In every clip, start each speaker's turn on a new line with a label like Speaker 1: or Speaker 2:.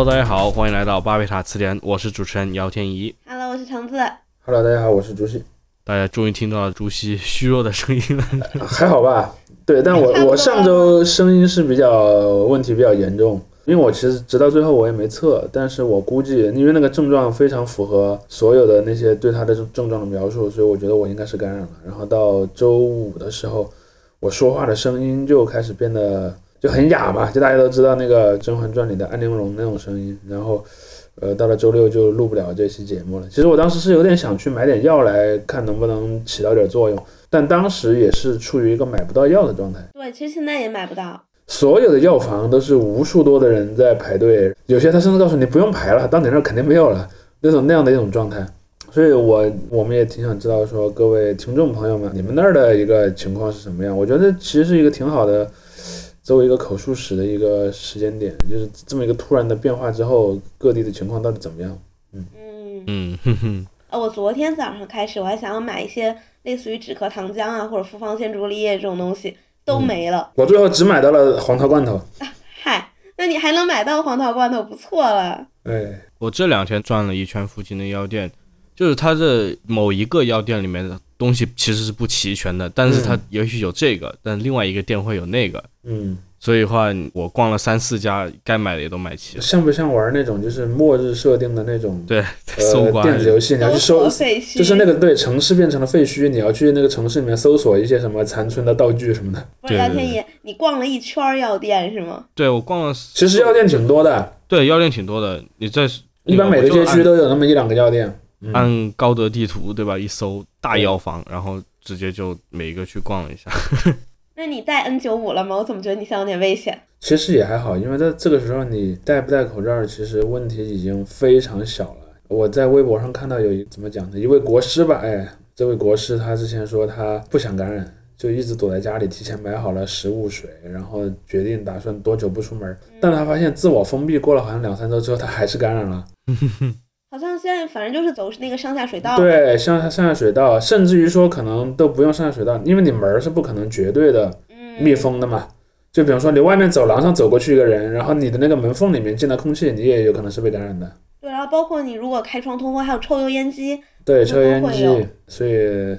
Speaker 1: Hello，大家好，欢迎来到巴贝塔词典，我是主持人姚天怡。
Speaker 2: Hello，我是橙子。
Speaker 3: Hello，大家好，我是朱熹，
Speaker 1: 大家终于听到了朱熹虚弱的声音了。
Speaker 3: 还好吧？对，但我我上周声音是比较问题比较严重，因为我其实直到最后我也没测，但是我估计因为那个症状非常符合所有的那些对他的症症状的描述，所以我觉得我应该是感染了。然后到周五的时候，我说话的声音就开始变得就很哑嘛，就大家都知道那个《甄嬛传》里的安陵容那种声音，然后。呃，到了周六就录不了这期节目了。其实我当时是有点想去买点药来看能不能起到点作用，但当时也是处于一个买不到药的状态。
Speaker 2: 对，其实现在也买不到。
Speaker 3: 所有的药房都是无数多的人在排队，有些他甚至告诉你不用排了，到你那儿肯定没有了，那种那样的一种状态。所以我我们也挺想知道说各位听众朋友们，你们那儿的一个情况是什么样？我觉得其实是一个挺好的，作为一个口述史的一个时间点，就是这么一个突然的变化之后，各地的情况到底怎么样？
Speaker 2: 嗯，
Speaker 1: 嗯嗯哼哼，
Speaker 2: 呃，我昨天早上开始，我还想要买一些类似于止咳糖浆啊，或者复方鲜竹沥液这种东西，都没了。
Speaker 3: 我最后只买到了黄桃罐头。
Speaker 2: 嗨，那你还能买到黄桃罐头，不错了。
Speaker 3: 哎，
Speaker 1: 我这两天转了一圈附近的药店，就是它这某一个药店里面的东西其实是不齐全的，但是它也许有这个，但另外一个店会有那个，
Speaker 3: 嗯，
Speaker 1: 所以的话我逛了三四家，该买的也都买齐了。
Speaker 3: 像不像玩那种就是末日设定的那种
Speaker 1: 对，搜
Speaker 3: 呃
Speaker 1: 刮
Speaker 3: 电子游戏？你要去搜就是那个对城市变成了废墟，你要去那个城市里面搜索一些什么残存的道具什么的。
Speaker 2: 不是
Speaker 1: 对对
Speaker 2: 姚天野，你逛了一圈儿药店是吗？
Speaker 1: 对我逛了，
Speaker 3: 其实药店挺多的，
Speaker 1: 对药店挺多的，你在
Speaker 3: 一般每个街区
Speaker 1: 都
Speaker 3: 都有那么一两个药店。嗯，
Speaker 1: 按高德地图对吧？一搜大药房，然后直接就每一个去逛了一下。
Speaker 2: 那你戴 N 九五了吗？我怎么觉得你像有点危险？
Speaker 3: 其实也还好，因为在这个时候你戴不戴口罩，其实问题已经非常小了。我在微博上看到有一怎么讲呢？一位国师吧，哎，这位国师他之前说他不想感染，就一直躲在家里，提前买好了食物、水，然后决定打算多久不出门。但他发现自我封闭过了好像两三周之后，他还是感染了。
Speaker 2: 好像现在反正就是走那个上下水道。
Speaker 3: 对，上下上下水道，甚至于说可能都不用上下水道，因为你门儿是不可能绝对的
Speaker 2: 嗯，
Speaker 3: 密封的嘛。就比方说你外面走廊上走过去一个人，然后你的那个门缝里面进了空气，你也有可能是被感染的。
Speaker 2: 对，然后包括你如果开窗通风，还有抽油烟机，
Speaker 3: 对，抽油烟机，所以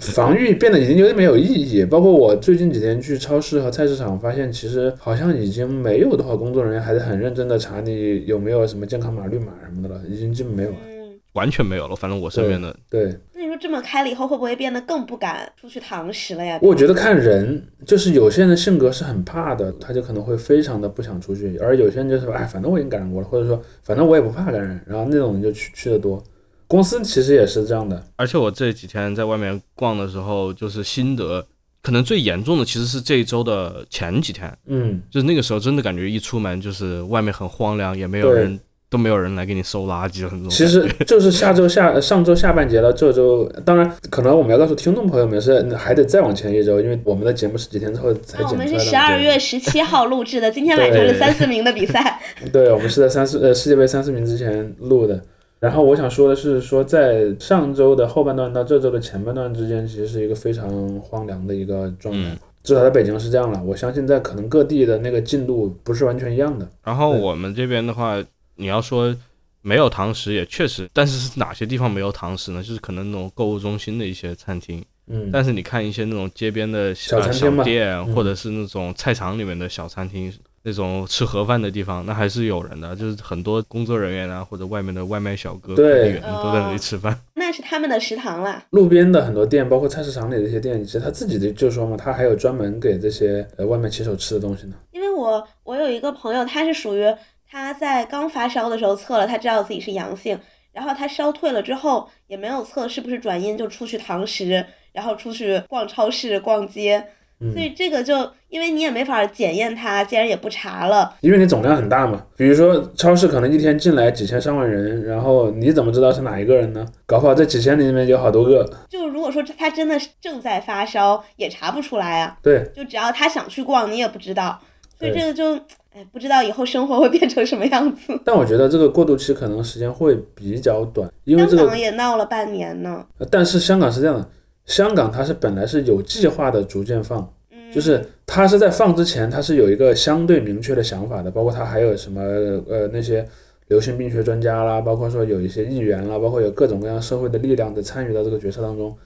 Speaker 3: 防御变得已经有点没有意义。包括我最近几天去超市和菜市场，发现其实好像已经没有多少工作人员还是很认真的查你有没有什么健康码、绿码什么的了，已经基本没有了。
Speaker 2: 嗯，
Speaker 1: 完全没有了，反正我身边的
Speaker 3: 对，
Speaker 2: 那你说这么开了以后，会不会变得更不敢出去堂食了呀？
Speaker 3: 我觉得看人，就是有些人的性格是很怕的，他就可能会非常的不想出去，而有些人就是说，哎，反正我已经感染过了，或者说反正我也不怕感染，然后那种人就去去的多。公司其实也是这样的，
Speaker 1: 而且我这几天在外面逛的时候，就是心得，可能最严重的其实是这一周的前几天，
Speaker 3: 嗯，
Speaker 1: 就是那个时候真的感觉一出门就是外面很荒凉，也没有人，都没有人来给你收垃圾的那种。
Speaker 3: 其实 就是下周下上周下半节了，这周当然可能我们要告诉听众朋友们是还得再往前一周，因为我们的节目是几天之后才
Speaker 2: 那我们
Speaker 3: 剪出来的。
Speaker 2: 是十二月十七号录制的，今天晚上是三四名的比赛。
Speaker 3: 对，我们是在三四呃世界杯三四名之前录的。然后我想说的是，说在上周的后半段到这周的前半段之间，其实是一个非常荒凉的一个状态。
Speaker 1: 嗯
Speaker 3: 至少在北京是这样了，我相信在可能各地的那个进度不是完全一样的。
Speaker 1: 然后我们这边的话，你要说没有堂食也确实，但是是哪些地方没有堂食呢？就是可能那种购物中心的一些餐厅，
Speaker 3: 嗯，
Speaker 1: 但是你看一些那种街边的呃
Speaker 3: 小餐厅嘛
Speaker 1: 店，
Speaker 3: 嗯
Speaker 1: 或者是那种菜场里面的小餐厅，那种吃盒饭的地方，那还是有人的，就是很多工作人员啊，或者外面的外卖小哥、快
Speaker 3: 对
Speaker 1: 递员都在那里吃饭。
Speaker 2: 那是他们的食堂啦。
Speaker 3: 路边的很多店，包括菜市场里的一些店，其实他自己的就说嘛，他还有专门给这些呃外卖骑手吃的东西呢。
Speaker 2: 因为我我有一个朋友，他是属于他在刚发烧的时候测了，他知道自己是阳性，然后他烧退了之后也没有测是不是转阴，就出去堂食，然后出去逛超市、逛街。
Speaker 3: 嗯
Speaker 2: 所以这个就因为你也没法检验它，既然也不查了，
Speaker 3: 因为你总量很大嘛，比如说超市可能一天进来几千上万人，然后你怎么知道是哪一个人呢？搞不好这几千里面有好多个。
Speaker 2: 就如果说他真的是正在发烧，也查不出来啊。
Speaker 3: 对，
Speaker 2: 就只要他想去逛，你也不知道，所以这个就，哎，不知道以后生活会变成什么样子。
Speaker 3: 但我觉得这个过渡期可能时间会比较短，因为这个
Speaker 2: 香港，也闹了半年呢。
Speaker 3: 呃但是香港是这样的，香港它是本来是有计划的逐渐放，就是它是在放之前，它是有一个相对明确的想法的，包括它还有什么呃那些流行病学专家啦，包括说有一些议员啦，包括有各种各样社会的力量在参与到这个决策当中，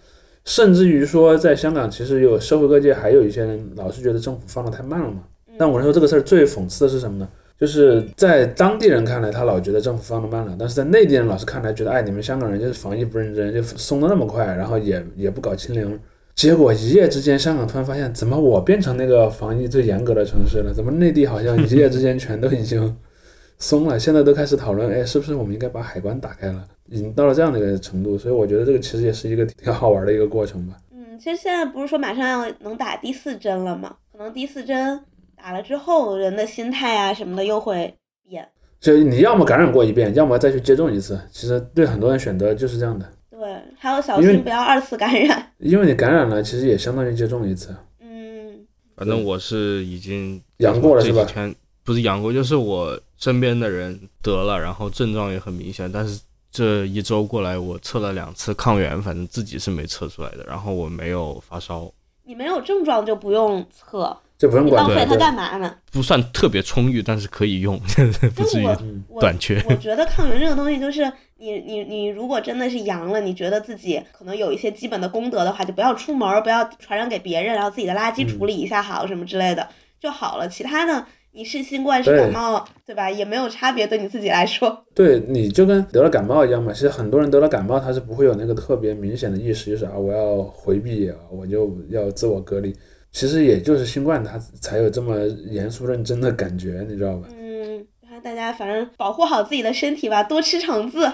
Speaker 3: 甚至于说在香港，其实有社会各界还有一些人老是觉得政府放的太慢了嘛。但我说这个事儿最讽刺的是什么呢？就是在当地人看来，他老觉得政府放的慢了，但是在内地人老是看来觉得，哎，你们香港人就是防疫不认真，就松的那么快，然后也也不搞清零。结果一夜之间，香港突然发现，怎么我变成那个防疫最严格的城市了？怎么内地好像一夜之间全都已经松了？现在都开始讨论，哎，是不是我们应该把海关打开了？已经到了这样的一个程度，所以我觉得这个其实也是一个挺好玩的一个过程吧。
Speaker 2: 嗯，其实现在不是说马上要能打第四针了吗？可能第四针打了之后，人的心态啊什么的又会变。
Speaker 3: 就你要么感染过一遍，要么再去接种一次。其实对很多人选择就是这样的。
Speaker 2: 对，还要小心不要二次感染。
Speaker 3: 因为你感染了，其实也相当于接种一次。
Speaker 2: 嗯
Speaker 1: 反正我是已经
Speaker 3: 阳过了是吧
Speaker 1: 这几天不是阳过，就是我身边的人得了，然后症状也很明显，但是这一周过来，我测了两次抗原，反正自己是没测出来的，然后我没有发烧，
Speaker 2: 你没有症状就不用测，
Speaker 3: 就不用管
Speaker 2: 浪费它干嘛呢？
Speaker 1: 不算特别充裕，但是可以用，不至于短缺。
Speaker 2: 我觉得抗原这个东西，就是你你你如果真的是阳了，你觉得自己可能有一些基本的功德的话，就不要出门，不要传染给别人，然后自己的垃圾处理一下好什么之类的就好了。其他的你是新冠是感冒，对吧？也没有差别，对你自己来说。
Speaker 3: 对，你就跟得了感冒一样嘛。其实很多人得了感冒，他是不会有那个特别明显的意识，就是啊，我要回避，啊我就要自我隔离。其实也就是新冠，它才有这么严肃认真的感觉，你知道吧？
Speaker 2: 嗯，然后大家反正保护好自己的身体吧，多吃橙子，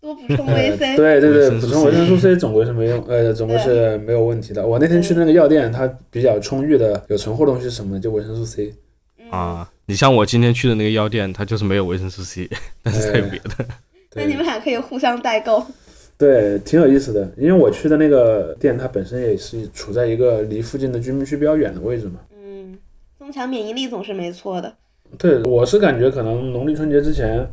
Speaker 2: 多补充 维
Speaker 3: 呃
Speaker 2: C。
Speaker 3: 对对对，
Speaker 1: 维生素
Speaker 3: 补充维生素 C 总归是没用，呃，总归是没有问题的。我那天去那个药店，它比较充裕的有存货东西是什么的？就维生素 C。
Speaker 2: 嗯，
Speaker 1: 啊，你像我今天去的那个药店，它就是没有维生素 C，但是它有别的。
Speaker 2: 那你们俩可以互相代购。
Speaker 3: 对，挺有意思的。因为我去的那个店，它本身也是处在一个离附近的居民区比较远的位置嘛。
Speaker 2: 嗯，增强免疫力总是没错的。
Speaker 3: 对，我是感觉可能农历春节之前，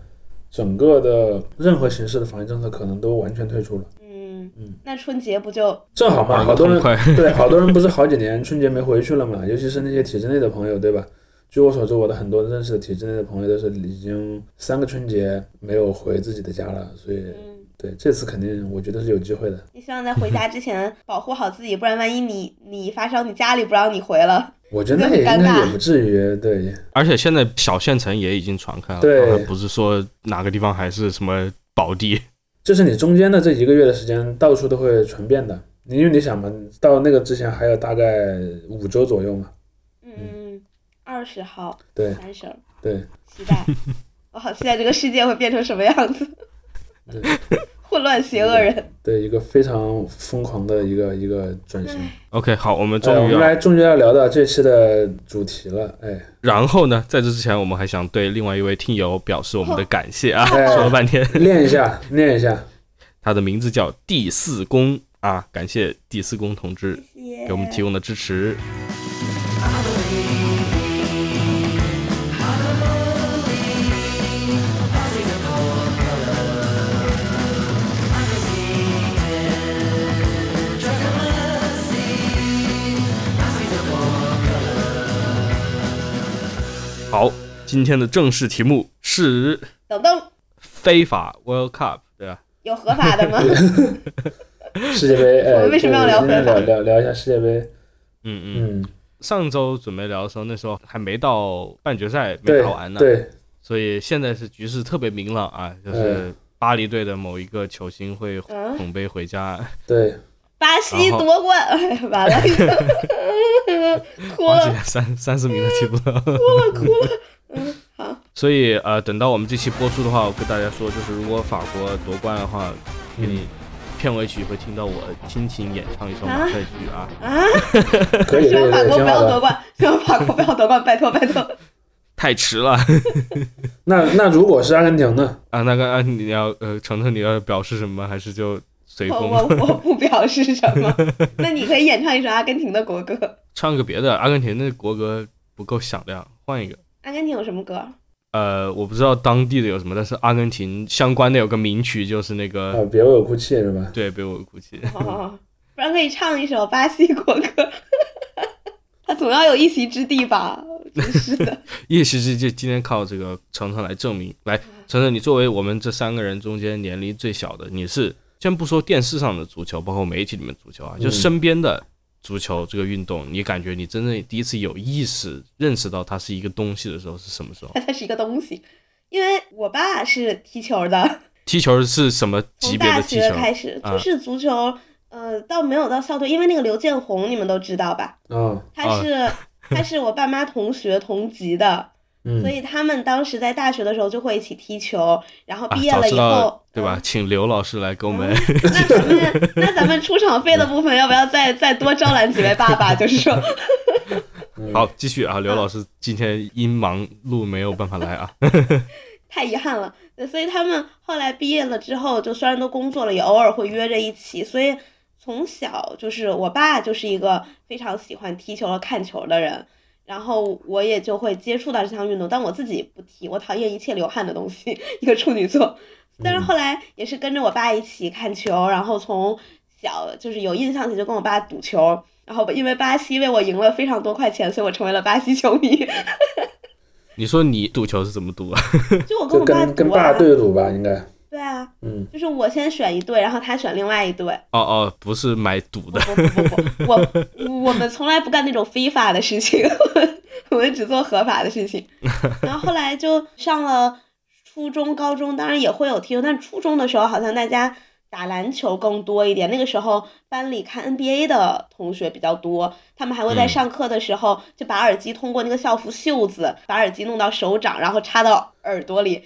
Speaker 3: 整个的任何形式的防疫政策可能都完全退出了。
Speaker 2: 嗯
Speaker 3: 嗯，
Speaker 2: 那春节不就
Speaker 3: 正好嘛，好多人对好多人不是好几年春节没回去了嘛，尤其是那些体制内的朋友，对吧？据我所知，我的很多认识的体制内的朋友都是已经三个春节没有回自己的家了，所以
Speaker 2: 嗯？
Speaker 3: 对这次肯定我觉得是有机会的。
Speaker 2: 你希望在回家之前保护好自己，不然万一你你发烧，你家里不让你回了。
Speaker 3: 我觉得那也应该也不至于，对
Speaker 1: 而且现在小县城也已经传开了，
Speaker 3: 对
Speaker 1: 不是说哪个地方还是什么宝地。
Speaker 3: 就是你中间的这一个月的时间，到处都会传遍的。因为你想嘛，到那个之前还有大概五周左右嘛，
Speaker 2: 嗯，二十号，
Speaker 3: 对
Speaker 2: 三十儿，
Speaker 3: 对
Speaker 2: 期待。我好期待这个世界会变成什么样子，
Speaker 3: 对
Speaker 2: 混乱邪恶人。
Speaker 3: 对，一个非常疯狂的一个一个转型。
Speaker 1: OK，好，我们终于要，
Speaker 3: 们来终于要聊到这期的主题了，哎，
Speaker 1: 然后呢，在这之前，我们还想对另外一位听友表示我们的感谢啊，
Speaker 3: 哎
Speaker 1: 说了半天，
Speaker 3: 练一下，念一下，
Speaker 1: 他的名字叫第四宫啊，感谢第四宫同志。给我们提供的支持。好，今天的正式题目是
Speaker 2: 等等，
Speaker 1: 非法 World Cup，对吧？
Speaker 2: 有合法的吗？
Speaker 3: 世界杯，哎，
Speaker 2: 我们为什么要聊
Speaker 3: 对今天
Speaker 2: 非法？
Speaker 3: 聊聊聊一下世界杯，
Speaker 1: 嗯嗯。
Speaker 3: 嗯，
Speaker 1: 上周准备聊的时候，那时候还没到半决赛，没
Speaker 3: 对
Speaker 1: 打完呢，
Speaker 3: 对，
Speaker 1: 所以现在是局势特别明朗啊，就是
Speaker 3: 嗯
Speaker 1: 巴黎队的某一个球星会
Speaker 2: 嗯，
Speaker 1: 捧杯回家，
Speaker 3: 对，
Speaker 2: 巴西夺冠，哎，完了，哭了，
Speaker 1: 三三十名都踢不到。
Speaker 2: 哭了，哭了。嗯，好，
Speaker 1: 所以呃，等到我们这期播出的话，我跟大家说，就是如果法国夺冠的话，给你片尾曲会听到我亲情演唱一首马赛曲啊。
Speaker 2: 啊，
Speaker 3: 可以，
Speaker 2: 希望法国。不要夺冠，希望法国不要夺冠，拜托拜托。
Speaker 1: 太迟了
Speaker 3: 那那如果是阿根廷呢？
Speaker 1: 啊！那个啊，你要呃，程程你要表示什么，还是就随
Speaker 2: 我
Speaker 1: 风
Speaker 2: 我我不表示什么，那你可以演唱一首阿根廷的国歌。
Speaker 1: 唱个别的？阿根廷的国歌不够响亮，换一个。
Speaker 2: 阿根廷有什么歌？
Speaker 1: 呃，我不知道当地的有什么，但是阿根廷相关的有个名曲，就是那个、
Speaker 3: 啊，别为我哭泣是吧？
Speaker 1: 对《别为我哭泣》。
Speaker 2: 哦，不然可以唱一首巴西国歌。他总要有一席之地吧？真是的，
Speaker 1: 一席之地今天靠这个程程来证明。来，程程，你作为我们这三个人中间年龄最小的，你是先不说电视上的足球，包括媒体里面足球啊，就身边的足球这个运动，你感觉你真正第一次有意识认识到它是一个东西的时候是什么时候？
Speaker 2: 它是一个东西。因为我爸是踢球的，
Speaker 1: 踢球是什么级别的踢球？
Speaker 2: 从大学开始就是足球，呃，倒没有到校队，因为那个刘建宏你们都知道吧？
Speaker 3: 嗯，
Speaker 2: 他是他是我爸妈同学同级的，所以他们当时在大学的时候就会一起踢球，然后毕业了以后，
Speaker 1: 对吧？请刘老师来给我们。
Speaker 2: 那咱们 那咱们出场费的部分要不要再再多招揽几位爸爸？就是说。
Speaker 1: 好，继续啊，刘老师今天因忙碌没有办法来啊，
Speaker 2: 太遗憾了。所以他们后来毕业了之后，就虽然都工作了，也偶尔会约着一起。所以从小就是我爸就是一个非常喜欢踢球和看球的人，然后我也就会接触到这项运动，但我自己不踢，我讨厌一切流汗的东西，一个处女座。但是后来也是跟着我爸一起看球，然后从小就是有印象起就跟我爸赌球。然后因为巴西为我赢了非常多块钱，所以我成为了巴西球迷。
Speaker 1: 你说你赌球是怎么赌啊？
Speaker 2: 就我跟我爸
Speaker 3: 跟爸对赌吧，应该。
Speaker 2: 对啊，
Speaker 3: 嗯，
Speaker 2: 就是我先选一队，然后他选另外一队。
Speaker 1: 哦哦，不是买赌的。
Speaker 2: 不不不不，我我们从来不干那种非法的事情，我们只做合法的事情。然后后来就上了初中、高中，当然也会有踢球，但初中的时候好像大家。打篮球更多一点，那个时候班里看 NBA 的同学比较多，他们还会在上课的时候就把耳机通过那个校服袖子，把耳机弄到手掌，然后插到耳朵里，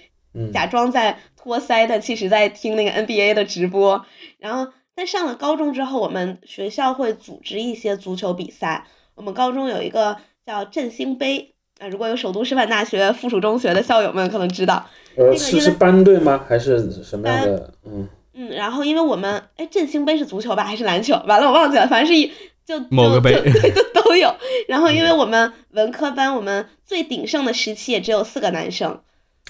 Speaker 2: 假装在托腮，但其实在听那个 NBA 的直播。然后在上了高中之后，我们学校会组织一些足球比赛。我们高中有一个叫振兴杯，啊，如果有首都师范大学附属中学的校友们可能知道，
Speaker 3: 呃，是是班队吗？还是什么样的？嗯。
Speaker 2: 嗯，然后因为我们哎，振兴杯是足球吧，还是篮球？完了，我忘记了，反正是一就
Speaker 1: 某个杯，
Speaker 2: 对，都都有。然后因为我们文科班，我们最鼎盛的时期也只有四个男生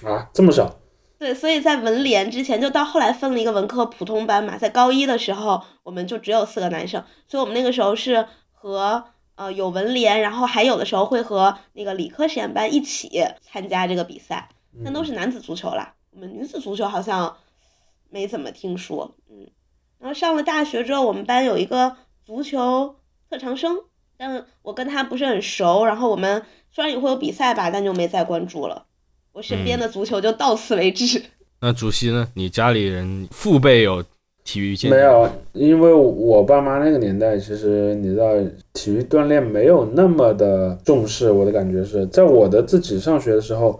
Speaker 3: 啊，这么少？
Speaker 2: 对，所以在文联之前，就到后来分了一个文科普通班嘛，在高一的时候，我们就只有四个男生，所以我们那个时候是和呃有文联，然后还有的时候会和那个理科实验班一起参加这个比赛，但都是男子足球啦。我们女子足球好像。没怎么听说，嗯，然后上了大学之后，我们班有一个足球特长生，但我跟他不是很熟，然后我们虽然也会有比赛吧，但就没再关注了。我身边的足球就到此为止。
Speaker 1: 那主席呢？你家里人父辈有体育健？
Speaker 3: 没有，因为我爸妈那个年代，其实你知道，体育锻炼没有那么的重视。我的感觉是在我的自己上学的时候。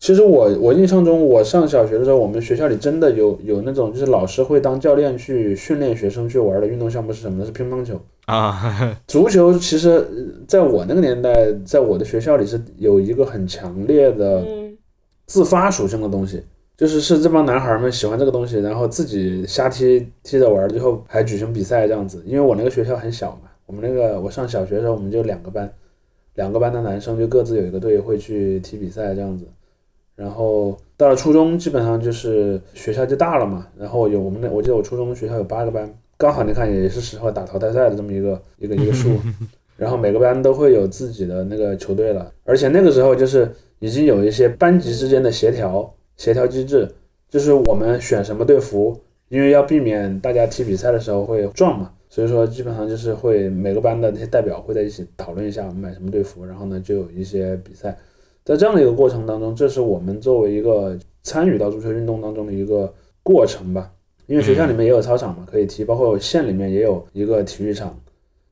Speaker 3: 其实我我印象中，我上小学的时候，我们学校里真的有有那种，就是老师会当教练去训练学生去玩的运动项目是什么呢？是乒乓球
Speaker 1: 啊。
Speaker 3: 足球其实在我那个年代，在我的学校里是有一个很强烈的自发属性的东西，就是是这帮男孩们喜欢这个东西，然后自己瞎踢踢着玩，最后还举行比赛这样子。因为我那个学校很小嘛，我们那个我上小学的时候，我们就两个班，两个班的男生就各自有一个队会去踢比赛这样子。然后到了初中，基本上就是学校就大了嘛。然后有我们那，我记得我初中学校有八个班，刚好你看也是时候打淘汰赛的这么一个一个一个数。然后每个班都会有自己的那个球队了，而且那个时候就是已经有一些班级之间的协调协调机制，就是我们选什么队服，因为要避免大家踢比赛的时候会撞嘛，所以说基本上就是会每个班的那些代表会在一起讨论一下我们买什么队服，然后呢就有一些比赛。在这样的一个过程当中，这是我们作为一个参与到足球运动当中的一个过程吧。因为学校里面也有操场嘛，可以踢，包括县里面也有一个体育场。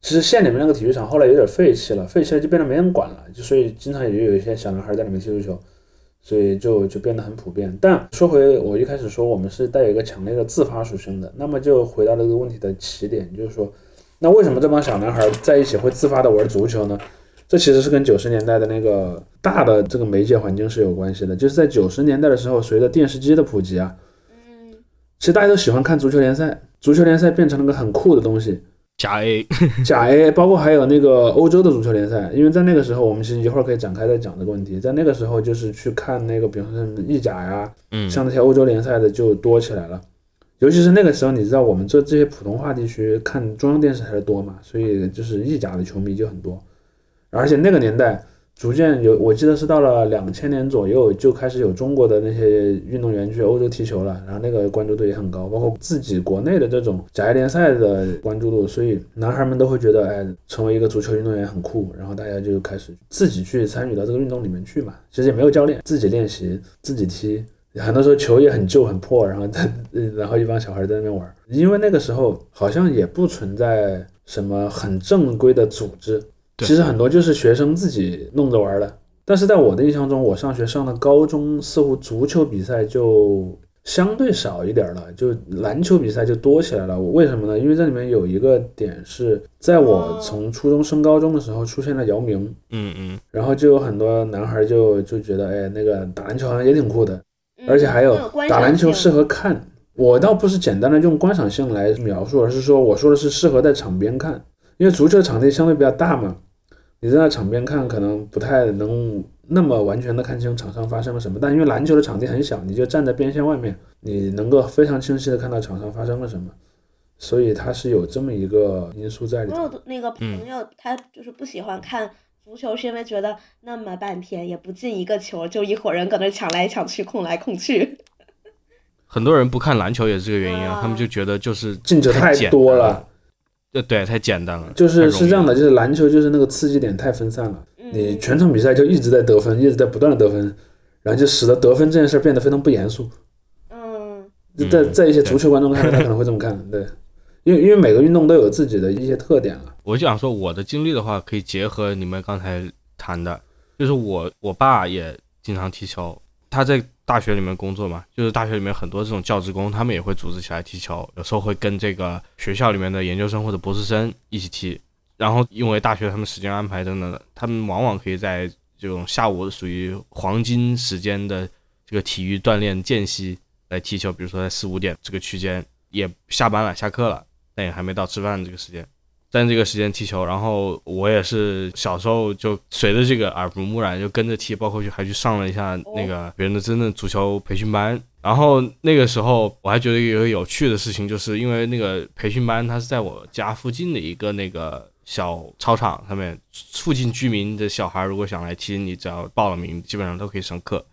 Speaker 3: 其实县里面那个体育场后来有点废弃了，废弃了就变得没人管了，就所以经常也就有一些小男孩在里面踢足球，所以就就变得很普遍。但说回我一开始说我们是带有一个强烈的自发属性的，那么就回到这个问题的起点，就是说，那为什么这帮小男孩在一起会自发的玩足球呢？这其实是跟九十年代的那个大的这个媒介环境是有关系的，就是在九十年代的时候，随着电视机的普及啊，
Speaker 2: 嗯，
Speaker 3: 其实大家都喜欢看足球联赛，足球联赛变成了个很酷的东西。
Speaker 1: 甲 A，
Speaker 3: 甲 A，包括还有那个欧洲的足球联赛，因为在那个时候，我们其实一会儿可以展开再讲这个问题。在那个时候，就是去看那个，比方说意甲呀，
Speaker 1: 嗯，
Speaker 3: 像那些欧洲联赛的就多起来了。尤其是那个时候，你知道我们这这些普通话地区看中央电视台的多嘛，所以就是意甲的球迷就很多。而且那个年代逐渐有，我记得是到了两千年左右就开始有中国的那些运动员去欧洲踢球了，然后那个关注度也很高，包括自己国内的这种甲 A 联赛的关注度，所以男孩们都会觉得，哎，成为一个足球运动员很酷，然后大家就开始自己去参与到这个运动里面去嘛。其实也没有教练，自己练习，自己踢。很多时候球也很旧很破，然后在，然后一帮小孩在那边玩，因为那个时候好像也不存在什么很正规的组织，其实很多就是学生自己弄着玩的。但是在我的印象中，我上学上的高中似乎足球比赛就相对少一点了，就篮球比赛就多起来了。为什么呢？因为这里面有一个点是在我从初中升高中的时候出现了姚明，
Speaker 1: 嗯嗯，
Speaker 3: 然后就有很多男孩就就觉得，哎，那个打篮球好像也挺酷的。而且还
Speaker 2: 有
Speaker 3: 打篮球适合看，我倒不是简单的用观赏性来描述，而是说我说的是适合在场边看，因为足球场地相对比较大嘛，你在那场边看可能不太能那么完全的看清场上发生了什么，但因为篮球的场地很小，你就站在边线外面，你能够非常清晰的看到场上发生了什么，所以它是有这么一个因素在里头。
Speaker 2: 我有那个朋友，他就是不喜欢看。足球是因为觉得那么半天也不进一个球，就一伙人搁那抢来抢去、控来控去。
Speaker 1: 很多人不看篮球也是这个原因啊，他们就觉得就是
Speaker 3: 进球
Speaker 1: 太
Speaker 3: 多了，
Speaker 1: 对对，太简单了。
Speaker 3: 就是是这样的，就是篮球就是那个刺激点太分散了，你全场比赛就一直在得分，一直在不断的得分，然后就使得得分这件事变得非常不严肃。
Speaker 2: 嗯，
Speaker 3: 在在一些足球观众看来，他可能会这么看，对。因为因为每个运动都有自己的一些特点了。
Speaker 1: 我就想说，我的经历的话，可以结合你们刚才谈的，就是我我爸也经常踢球，他在大学里面工作嘛，就是大学里面很多这种教职工，他们也会组织起来踢球，有时候会跟这个学校里面的研究生或者博士生一起踢。然后因为大学他们时间安排等等的，他们往往可以在这种下午属于黄金时间的这个体育锻炼间隙来踢球，比如说在四五点这个区间也下班了下课了。但也还没到吃饭这个时间，在这个时间踢球，然后我也是小时候就随着这个耳濡目染就跟着踢，包括去还去上了一下那个别人的真正足球培训班。然后那个时候我还觉得有个有趣的事情，就是因为那个培训班它是在我家附近的一个那个小操场上面，附近居民的小孩如果想来踢，你只要报了名，基本上都可以上课。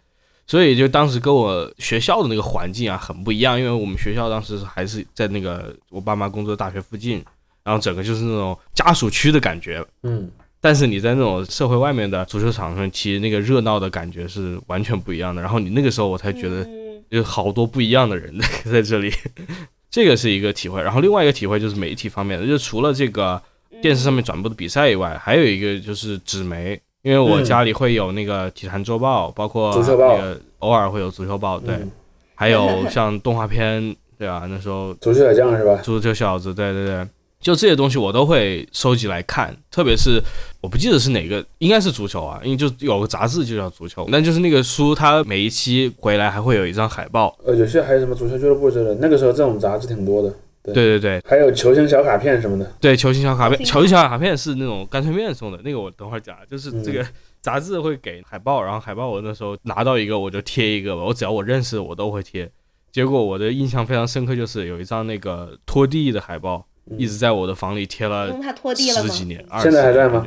Speaker 1: 所以就当时跟我学校的那个环境啊很不一样，因为我们学校当时还是在那个我爸妈工作的大学附近，然后整个就是那种家属区的感觉，
Speaker 3: 嗯，
Speaker 1: 但是你在那种社会外面的足球场上踢，那个热闹的感觉是完全不一样的。然后你那个时候我才觉得有好多不一样的人在这里，这个是一个体会。然后另外一个体会就是媒体方面的，就除了这个电视上面转播的比赛以外，还有一个就是纸媒。因为我家里会有那个体坛周报，包括那个偶尔会有足球报，对，还有 像动画片，对啊，那时候
Speaker 3: 足球小将是吧？
Speaker 1: 足球小子，对对对，就这些东西我都会收集来看，特别是我不记得是哪个，应该是足球啊，因为就有个杂志就叫足球，那就是那个书，它每一期回来还会有一张海报，
Speaker 3: 呃，有些还有什么足球俱乐部之类的，那个时候这种杂志挺多的。对
Speaker 1: 对对，
Speaker 3: 还有球星小卡片什么的。
Speaker 1: 对，球星小卡片，球星小卡片是那种干脆面送的，那个我等会儿讲。就是这个杂志会给海报，然后海报我那时候拿到一个我就贴一个吧，我只要我认识的我都会贴。结果我的印象非常深刻，就是有一张那个拖地的海报，一直在我的房里贴了十几年。
Speaker 3: 现在还在吗？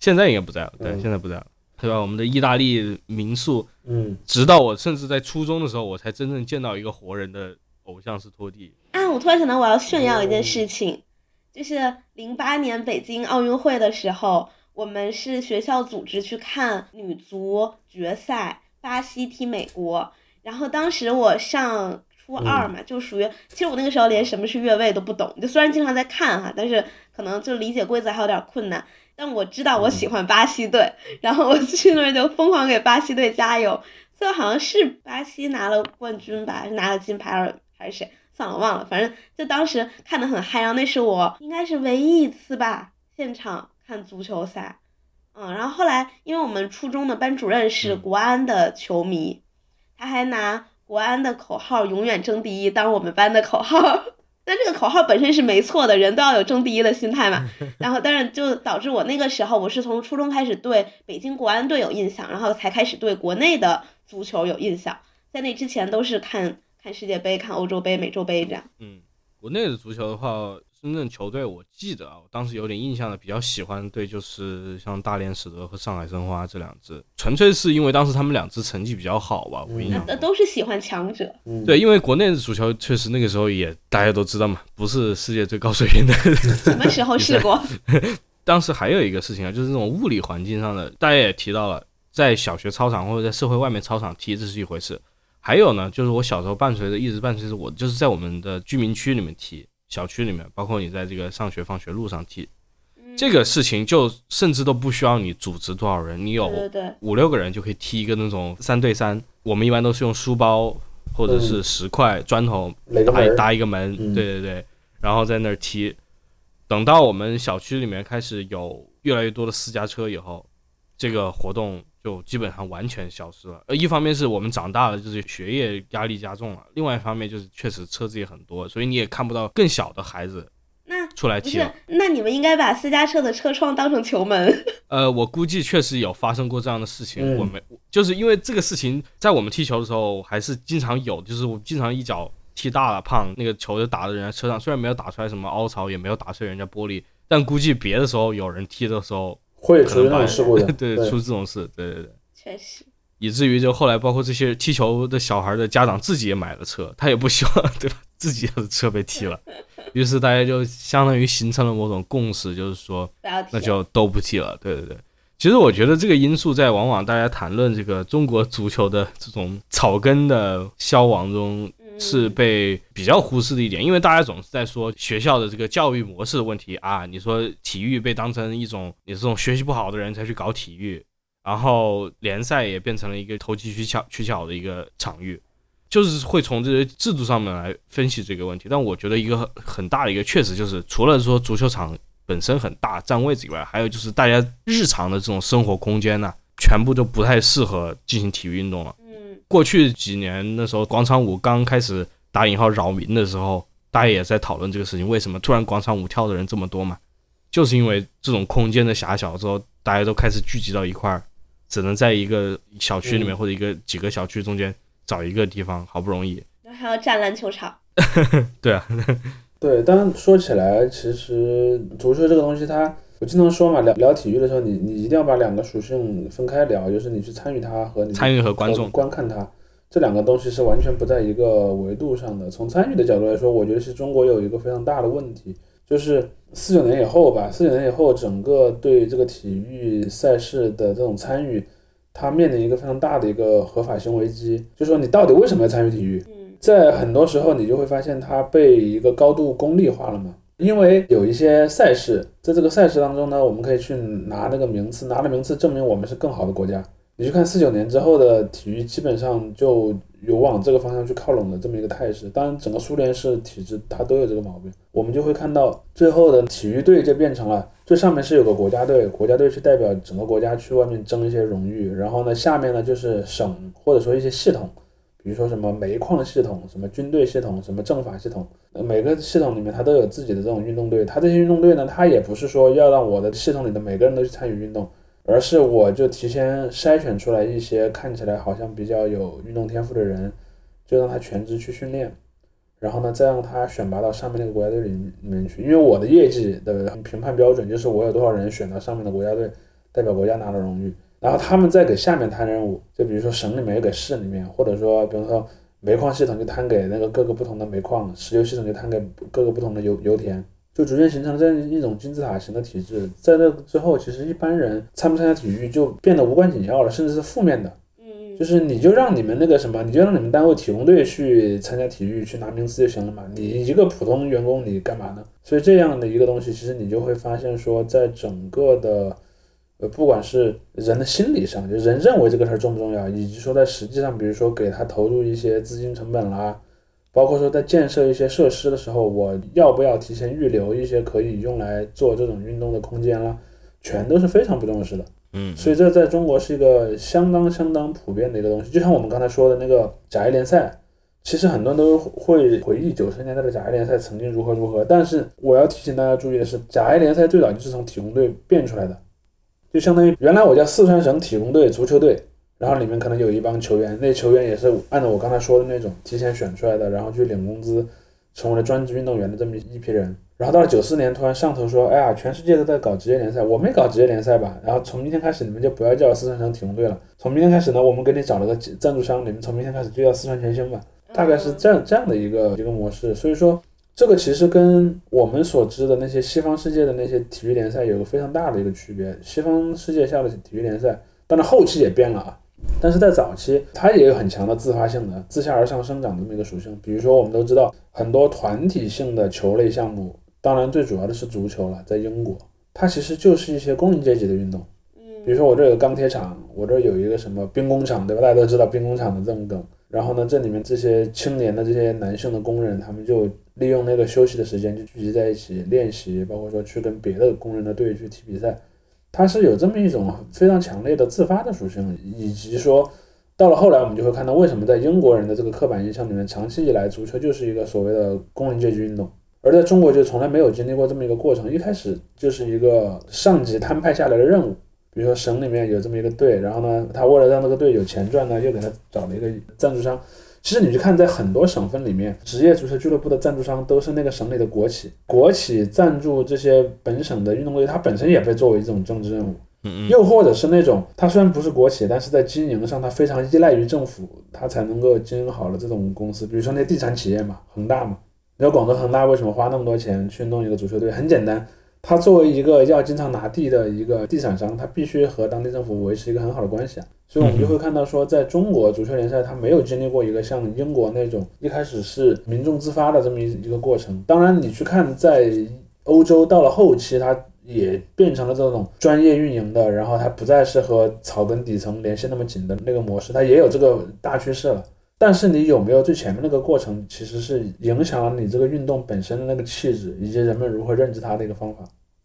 Speaker 1: 现在应该不在了，对，现在不在了，对吧？我们的意大利民宿，
Speaker 3: 嗯，
Speaker 1: 直到我甚至在初中的时候，我才真正见到一个活人的。偶像是拖地
Speaker 2: 啊！我突然想到，我要炫耀一件事情，就是零八年北京奥运会的时候，我们是学校组织去看女足决赛，巴西踢美国。然后当时我上初二嘛，就属于，其实我那个时候连什么是越位都不懂，就虽然经常在看哈，但是可能就理解规则还有点困难。但我知道我喜欢巴西队，然后我去那儿就疯狂给巴西队加油。最后好像是巴西拿了冠军吧，拿了金牌。还是谁？算了，忘了。反正就当时看的很嗨，然后那是我应该是唯一一次吧，现场看足球赛。嗯，然后后来因为我们初中的班主任是国安的球迷，他还拿国安的口号“永远争第一”当我们班的口号。但这个口号本身是没错的，人都要有争第一的心态嘛。然后，但是就导致我那个时候，我是从初中开始对北京国安队有印象，然后才开始对国内的足球有印象。在那之前都是看。看世界杯，看欧洲杯、美洲杯这样。
Speaker 1: 嗯，国内的足球的话，深圳球队，我记得啊，我当时有点印象的，比较喜欢的队就是像大连实德和上海申花这两支，纯粹是因为当时他们两支成绩比较好吧，我印象中。
Speaker 2: 那都是喜欢强者。
Speaker 3: 嗯，
Speaker 1: 对，因为国内的足球确实那个时候也大家都知道嘛，不是世界最高水平的。
Speaker 2: 什么时候试过？
Speaker 1: 当时还有一个事情啊，就是这种物理环境上的，大家也提到了，在小学操场或者在社会外面操场踢这是一回事，还有呢，就是我小时候伴随着一直伴随着我，就是在我们的居民区里面踢，小区里面，包括你在这个上学放学路上踢，这个事情就甚至都不需要你组织多少人，你有五六个人就可以踢一个那种三对三，我们一般都是用书包或者是石块、砖头搭搭一个门，
Speaker 3: 嗯。
Speaker 1: 对对对，然后在那儿踢。等到我们小区里面开始有越来越多的私家车以后，这个活动就基本上完全消失了。呃，一方面是我们长大了，就是学业压力加重了；，另外一方面就是确实车子也很多，所以你也看不到更小的孩子
Speaker 2: 那
Speaker 1: 出来踢了。，
Speaker 2: 那你们应该把私家车的车窗当成球门。
Speaker 1: 呃，我估计确实有发生过这样的事情。
Speaker 3: 嗯
Speaker 1: 我们就是因为这个事情，在我们踢球的时候还是经常有，就是我经常一脚踢大了，胖那个球就打到人家车上，虽然没有打出来什么凹槽，也没有打碎人家玻璃，但估计别的时候有人踢的时候，
Speaker 3: 会出现那
Speaker 1: 可能把
Speaker 3: 种事故的，
Speaker 1: 对
Speaker 3: 对
Speaker 1: 出这种事，对对对。
Speaker 2: 确实，
Speaker 1: 以至于就后来，包括这些踢球的小孩的家长自己也买了车，他也不希望 对吧，自己的车被踢了，于是大家就相当于形成了某种共识，就是说
Speaker 2: 不要提。
Speaker 1: 那就都不踢了。对对对，其实我觉得这个因素在往往大家谈论这个中国足球的这种草根的消亡中
Speaker 2: 嗯
Speaker 1: 是被比较忽视的一点，因为大家总是在说学校的这个教育模式的问题啊，你说体育被当成一种你这种学习不好的人才去搞体育，然后联赛也变成了一个投机取巧取巧的一个场域。就是会从这些制度上面来分析这个问题，但我觉得一个很很大的一个确实就是，除了说足球场本身很大占位置以外，还有就是大家日常的这种生活空间呢、全部都不太适合进行体育运动了。
Speaker 2: 嗯，
Speaker 1: 过去几年那时候广场舞刚开始打引号扰民的时候，大家也在讨论这个事情，为什么突然广场舞跳的人这么多嘛？就是因为这种空间的狭小之后，大家都开始聚集到一块儿，只能在一个小区里面
Speaker 3: 嗯
Speaker 1: 或者一个几个小区中间找一个地方，好不容易。
Speaker 2: 然后还要占篮球场。
Speaker 1: 对啊，
Speaker 3: 对，当然说起来，其实足球这个东西它，我经常说嘛，聊聊体育的时候，你你一定要把两个属性分开聊，就是你去参与它和你
Speaker 1: 参与和观众
Speaker 3: 观看它这两个东西是完全不在一个维度上的。从参与的角度来说，我觉得是中国有一个非常大的问题，就是四九年以后吧，四九年以后，整个对这个体育赛事的这种参与，它面临一个非常大的一个合法性危机，就是说你到底为什么要参与体育？
Speaker 2: 嗯
Speaker 3: 在很多时候，你就会发现它被一个高度功利化了嘛。因为有一些赛事，在这个赛事当中呢，我们可以去拿那个名次，拿了名次证明我们是更好的国家。你去看四九年之后的体育，基本上就有往这个方向去靠拢的这么一个态势。当然，整个苏联式体制它都有这个毛病。我们就会看到最后的体育队就变成了最上面是有个国家队，国家队去代表整个国家去外面争一些荣誉，然后呢，下面呢就是省或者说一些系统。比如说什么煤矿系统、什么军队系统、什么政法系统，每个系统里面它都有自己的这种运动队。它这些运动队呢，它也不是说要让我的系统里的每个人都去参与运动，而是我就提前筛选出来一些看起来好像比较有运动天赋的人，就让他全职去训练，然后呢，再让他选拔到上面那个国家队里里面去。因为我的业绩的评判标准就是我有多少人选到上面的国家队，代表国家拿了荣誉。然后他们再给下面摊任务，就比如说省里面又给市里面，或者说比如说煤矿系统就摊给那个各个不同的煤矿，石油系统就摊给各个不同的油油田，就逐渐形成了这样一种金字塔型的体制。在这之后，其实一般人参不参加体育就变得无关紧要了，甚至是负面的。
Speaker 2: 嗯，
Speaker 3: 就是你就让你们那个什么，你就让你们单位体工队去参加体育，去拿名次就行了嘛。你一个普通员工，你干嘛呢？所以这样的一个东西，其实你就会发现说，在整个的呃，不管是人的心理上，就人认为这个事儿重不重要，以及说在实际上，比如说给他投入一些资金成本啦，包括说在建设一些设施的时候，我要不要提前预留一些可以用来做这种运动的空间啦，全都是非常不重视的。
Speaker 1: 嗯，
Speaker 3: 所以这在中国是一个相当相当普遍的一个东西。就像我们刚才说的那个甲 A 联赛，其实很多人都会回忆九十年代的甲 A 联赛曾经如何如何。但是我要提醒大家注意的是，甲 A 联赛最早就是从体工队变出来的，就相当于原来我叫四川省体工队足球队，然后里面可能有一帮球员，那球员也是按照我刚才说的那种提前选出来的，然后去领工资，成为了专职运动员的这么一批人。然后到了九四年，突然上头说，哎呀，全世界都在搞职业联赛，我们搞职业联赛吧。然后从明天开始，你们就不要叫四川省体工队了。从明天开始呢，我们给你找了个赞助商，你们从明天开始就叫四川全兴吧。大概是这样这样的一个一个模式。所以说，这个其实跟我们所知的那些西方世界的那些体育联赛有个非常大的一个区别。西方世界下的体育联赛，当然后期也变了啊。但是在早期，它也有很强的自发性的、自下而上生长这么一个属性。比如说，我们都知道很多团体性的球类项目，当然最主要的是足球了。在英国，它其实就是一些工人阶级的运动。
Speaker 2: 嗯，
Speaker 3: 比如说，我这有个钢铁厂，我这有一个什么兵工厂，对吧？大家都知道兵工厂的这种梗。然后呢，这里面这些青年的这些男性的工人，他们就利用那个休息的时间，就聚集在一起练习，包括说去跟别的工人的队去踢比赛。它是有这么一种非常强烈的自发的属性，以及说，到了后来我们就会看到，为什么在英国人的这个刻板印象里面，长期以来足球就是一个所谓的工人阶级运动，而在中国就从来没有经历过这么一个过程，一开始就是一个上级摊派下来的任务，比如说省里面有这么一个队，然后呢，他为了让这个队有钱赚呢，又给他找了一个赞助商。其实你去看，在很多省份里面，职业足球俱乐部的赞助商都是那个省里的国企。国企赞助这些本省的运动队，它本身也被作为一种政治任务。又或者是那种，它虽然不是国企，但是在经营上它非常依赖于政府，它才能够经营好了这种公司。比如说那地产企业嘛，恒大嘛。你知道广州恒大为什么花那么多钱去弄一个足球队？很简单。它作为一个要经常拿地的一个地产商，它必须和当地政府维持一个很好的关系啊，所以我们就会看到说，在中国足球联赛，它没有经历过一个像英国那种一开始是民众自发的这么一一个过程。当然，你去看在欧洲到了后期，它也变成了这种专业运营的，然后它不再是和草根底层联系那么紧的那个模式，它也有这个大趋势了。但是你有没有最前面那个过程，其实是影响了你这个运动本身的那个气质，以及人们如何认知它的一个方法。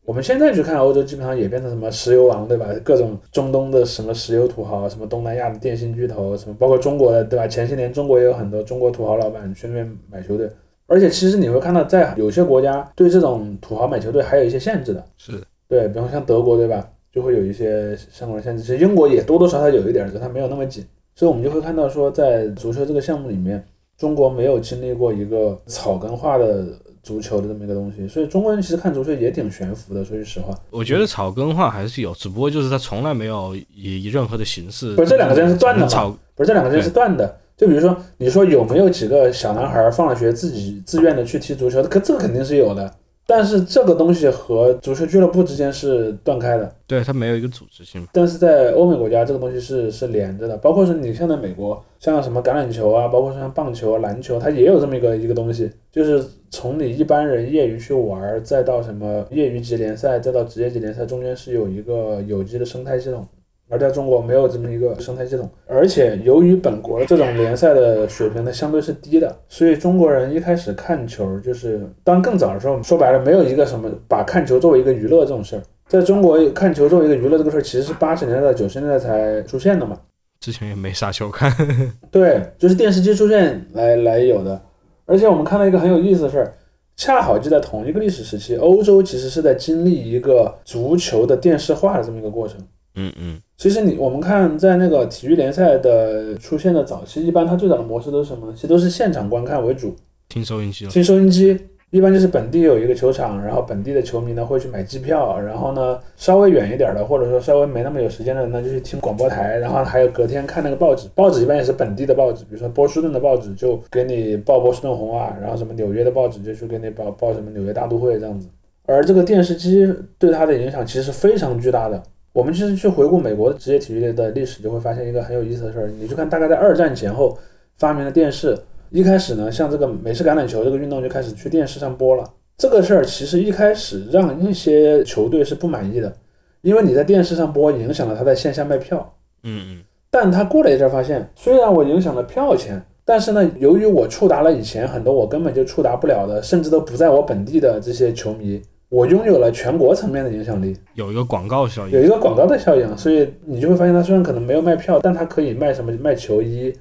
Speaker 3: 我们现在去看欧洲，基本上也变成什么石油王，对吧？各种中东的什么石油土豪，什么东南亚的电信巨头，什么包括中国的，对吧？前些年中国也有很多中国土豪老板去那边买球队，而且其实你会看到，在有些国家对这种土豪买球队还有一些限制的，
Speaker 1: 是
Speaker 3: 对，比方像德国，对吧？就会有一些相关的限制。其实英国也多多少少有一点，只是它没有那么紧。所以我们就会看到说，在足球这个项目里面，中国没有经历过一个草根化的足球的这么一个东西，所以中国人其实看足球也挺悬浮的。说句实话，
Speaker 1: 我觉得草根化还是有，只不过就是他从来没有以任何的形式。
Speaker 3: 不是这两个之间是断的
Speaker 1: 草
Speaker 3: 嘛？不是这两个之间是断的。就比如说，你说有没有几个小男孩放了学自己自愿的去踢足球？可这个肯定是有的。但是这个东西和足球俱乐部之间是断开的，
Speaker 1: 对它没有一个组织性。
Speaker 3: 但是在欧美国家，这个东西是是连着的，包括是你像在美国，像什么橄榄球啊，包括像棒球、篮球，它也有这么一个一个东西，就是从你一般人业余去玩，再到什么业余级联赛，再到职业级联赛，中间是有一个有机的生态系统。而在中国没有这么一个生态系统，而且由于本国这种联赛的水平呢相对是低的，所以中国人一开始看球就是当更早的时候，说白了没有一个什么把看球作为一个娱乐这种事儿，在中国看球作为一个娱乐这个事儿，其实是八十年代九十年代才出现的嘛，
Speaker 1: 之前也没啥球看。
Speaker 3: 对，就是电视机出现来来有的，而且我们看到一个很有意思的事儿，恰好就在同一个历史时期，欧洲其实是在经历一个足球的电视化的这么一个过程。
Speaker 1: 嗯嗯，
Speaker 3: 其实你我们看在那个体育联赛的出现的早期，一般它最早的模式都是什么？其实都是现场观看为主，
Speaker 1: 听收音机。
Speaker 3: 听收音机，一般就是本地有一个球场，然后本地的球迷呢会去买机票，然后呢稍微远一点的，或者说稍微没那么有时间的人呢，就去听广播台，然后还有隔天看那个报纸，报纸一般也是本地的报纸，比如说波士顿的报纸就给你报波士顿红啊，然后什么纽约的报纸就去给你报报什么纽约大都会这样子。而这个电视机对它的影响其实是非常巨大的。我们其实去回顾美国的职业体育的历史，就会发现一个很有意思的事儿。你去看，大概在二战前后发明了电视，一开始呢，像这个美式橄榄球这个运动就开始去电视上播了。这个事儿其实一开始让一些球队是不满意的，因为你在电视上播影响了他在线下卖票。
Speaker 1: 嗯嗯。
Speaker 3: 但他过了一阵发现，虽然我影响了票钱，但是呢，由于我触达了以前很多我根本就触达不了的，甚至都不在我本地的这些球迷。我拥有了全国层面的影响力，
Speaker 1: 有一个广告效应，
Speaker 3: 有一个广告的效应，所以你就会发现，它虽然可能没有卖票，但它可以卖什么卖球衣，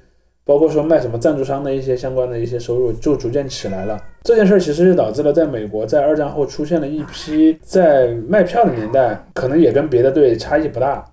Speaker 3: 包括说卖什么赞助商的一些相关的一些收入，就逐渐起来了。这件事儿其实就导致了在美国在二战后出现了一批在卖票的年代，可能也跟别的队差异不大，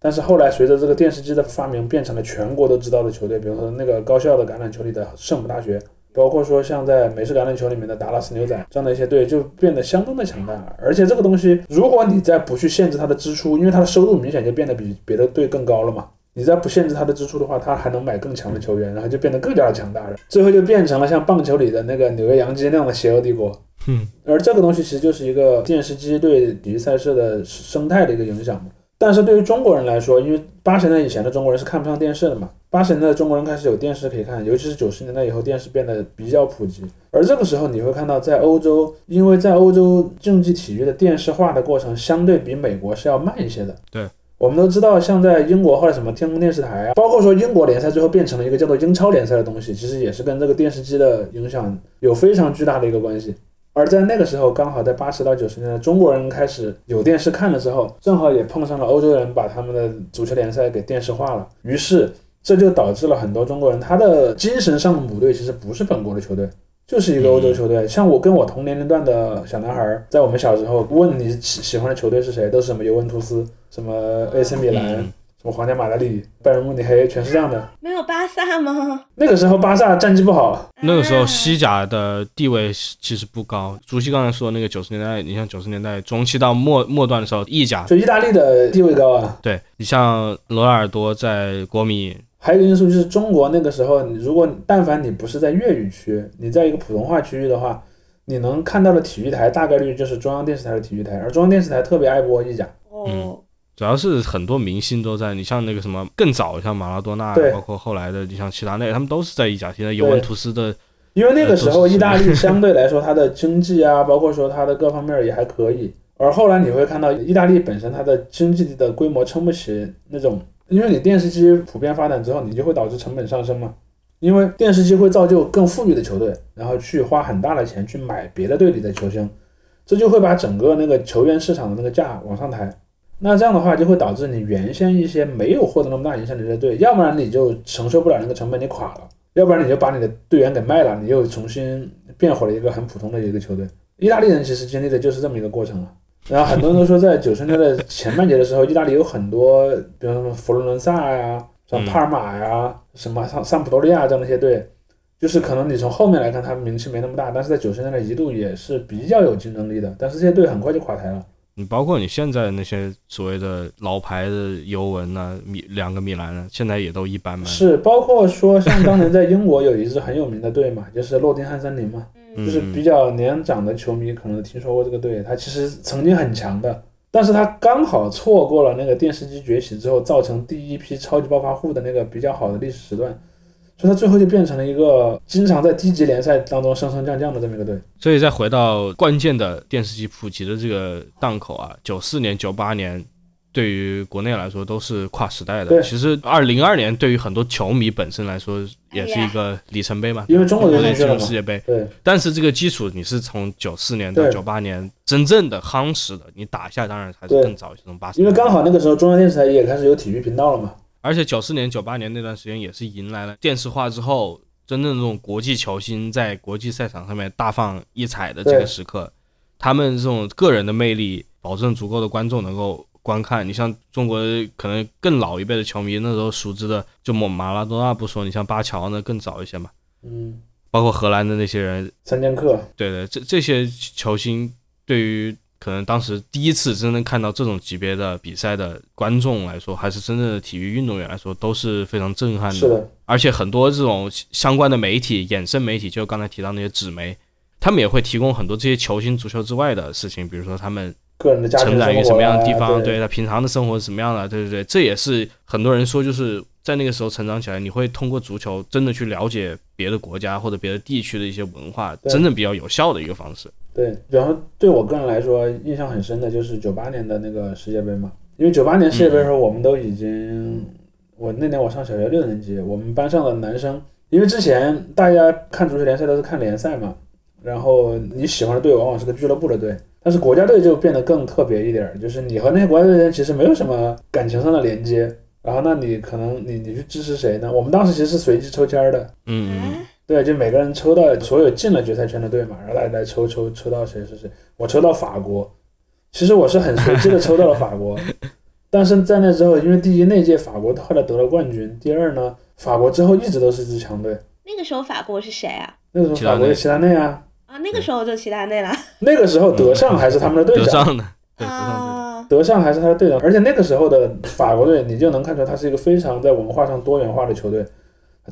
Speaker 3: 但是后来随着这个电视机的发明，变成了全国都知道的球队，比如说那个高校的橄榄球里的圣母大学。包括说像在美式橄榄球里面的达拉斯牛仔这样的一些队，就变得相当的强大。而且这个东西，如果你再不去限制它的支出，因为它的收入明显就变得比别的队更高了嘛。你再不限制它的支出的话，它还能买更强的球员，然后就变得更加的强大了。最后就变成了像棒球里的那个纽约洋基那样的邪恶帝国。
Speaker 1: 嗯，
Speaker 3: 而这个东西其实就是一个电视机对体育赛事的生态的一个影响嘛。但是对于中国人来说，因为八十年代以前的中国人是看不上电视的嘛，八十年代的中国人开始有电视可以看，尤其是九十年代以后，电视变得比较普及。而这个时候你会看到，在欧洲，因为在欧洲竞技体育的电视化的过程相对比美国是要慢一些的。
Speaker 1: 对，
Speaker 3: 我们都知道，像在英国或者什么天空电视台啊，包括说英国联赛最后变成了一个叫做英超联赛的东西，其实也是跟这个电视机的影响有非常巨大的一个关系。而在那个时候，刚好在八十到九十年代，中国人开始有电视看的时候，正好也碰上了欧洲人把他们的足球联赛给电视化了。于是这就导致了很多中国人他的精神上的母队其实不是本国的球队，就是一个欧洲球队。像我跟我同年龄段的小男孩，在我们小时候问你喜喜欢的球队是谁，都是什么尤文图斯、什么 AC 米兰、
Speaker 1: 嗯
Speaker 3: 什么皇家马德里、拜仁慕尼黑，全是这样的。
Speaker 2: 没有巴萨吗？
Speaker 3: 那个时候巴萨战绩不好，
Speaker 1: 那个时候
Speaker 2: 啊
Speaker 1: 西甲的地位其实不高。朱熹刚才说那个九十年代，你像九十年代中期到末末段的时候，意甲
Speaker 3: 就意大利的地位高啊。
Speaker 1: 对你像罗纳尔多在国米，
Speaker 3: 还有一个因素就是中国那个时候，你如果但凡你不是在粤语区，你在一个普通话区域的话，你能看到的体育台大概率就是中央电视台的体育台，而中央电视台特别爱播意甲。
Speaker 2: 哦，
Speaker 1: 主要是很多明星都在，你像那个什么更早，像马拉多纳
Speaker 3: 对，
Speaker 1: 包括后来的，你像齐达内，他们都是在意甲。现在尤文图斯的，
Speaker 3: 因为那个时候意大利 相对来说它的经济啊，包括说它的各方面也还可以，而后来你会看到意大利本身它的经济的规模撑不起那种，因为你电视机普遍发展之后，你就会导致成本上升嘛。因为电视机会造就更富裕的球队，然后去花很大的钱去买别的队里的球星，这就会把整个那个球员市场的那个价往上抬。那这样的话，就会导致你原先一些没有获得那么大影响力的队，要不然你就承受不了那个成本，你垮了；要不然你就把你的队员给卖了，你又重新变回了一个很普通的一个球队。意大利人其实经历的就是这么一个过程了。然后很多人都说，在九十年代前半截的时候，意大利有很多，比如说佛罗伦萨呀、像帕尔马呀、什么桑桑普多利亚这样的一些队，就是可能你从后面来看，他们名气没那么大，但是在九十年代一度也是比较有竞争力的。但是这些队很快就垮台了。
Speaker 1: 你包括你现在那些所谓的老牌的尤文呐、米两个米兰啊，现在也都一般般。
Speaker 3: 是，包括说像当年在英国有一支很有名的队嘛，就是诺丁汉森林嘛，
Speaker 1: 嗯
Speaker 3: 就是比较年长的球迷可能听说过这个队，他其实曾经很强的，但是他刚好错过了那个电视机崛起之后造成第一批超级暴发户的那个比较好的历史时段，所以他最后就变成了一个经常在低级联赛当中升升降降的这么一个队。
Speaker 1: 所以再回到关键的电视机普及的这个档口啊，九四年、九八年，对于国内来说都是跨时代的。
Speaker 3: 对
Speaker 1: 其实二零二年对于很多球迷本身来说也是一个里程碑嘛，
Speaker 3: 因为中国队
Speaker 1: 进入世界杯。
Speaker 3: 对
Speaker 1: 但是这个基础你是从九四年到
Speaker 3: 对
Speaker 1: 九八年真正的夯实的，你打下当然还是更早，从八十。
Speaker 3: 因为刚好那个时候中央电视台也开始有体育频道了嘛。
Speaker 1: 而且九四年、九八年那段时间也是迎来了电视化之后，真正这种国际球星在国际赛场上面大放异彩的这个时刻，他们这种个人的魅力，保证足够的观众能够观看。你像中国可能更老一辈的球迷，那时候熟知的就马马拉多纳不说，你像巴乔呢更早一些嘛，
Speaker 3: 嗯，
Speaker 1: 包括荷兰的那些人，
Speaker 3: 三剑客，
Speaker 1: 对对，这这些球星对于可能当时第一次真正看到这种级别的比赛的观众来说，还是真正的体育运动员来说，都是非常震撼
Speaker 3: 是的，
Speaker 1: 而且很多这种相关的媒体、衍生媒体，就刚才提到那些纸媒，他们也会提供很多这些球星足球之外的事情，比如说他们
Speaker 3: 个人的家庭
Speaker 1: 成长于什么样的
Speaker 3: 啊
Speaker 1: 地方，
Speaker 3: 对。
Speaker 1: 对他平常的生活是什么样的，对对对，这也是很多人说，就是在那个时候成长起来，你会通过足球真的去了解别的国家或者别的地区的一些文化，真正比较有效的一个方式。
Speaker 3: 对，然后对我个人来说，印象很深的就是九八年的那个世界杯嘛，因为九八年世界杯的时候，我们都已经，我那年我上小学六年级，我们班上的男生，因为之前大家看足球联赛都是看联赛嘛，然后你喜欢的队往往是个俱乐部的队，但是国家队就变得更特别一点儿，就是你和那些国家队的人其实没有什么感情上的连接，然后那你可能你你去支持谁呢？我们当时其实是随机抽签儿的，
Speaker 1: 嗯
Speaker 3: 对，就每个人抽到所有进了决赛圈的队嘛，然后来来抽抽抽到谁是谁。我抽到法国，其实我是很随机的抽到了法国，但是在那之后，因为第一那届法国后来得了冠军，第二呢，法国之后一直都是支强队。
Speaker 2: 那个时候法国是谁啊？
Speaker 3: 那个时候法国有齐达内啊，
Speaker 2: 啊，那个时候就齐达内了。
Speaker 3: 那个时候德尚还是他们的队
Speaker 1: 德
Speaker 3: 长，
Speaker 1: 尚的，对德尚
Speaker 2: 啊，
Speaker 3: 德尚还是他的队长，而且那个时候的法国队，你就能看出来，他是一个非常在文化上多元化的球队。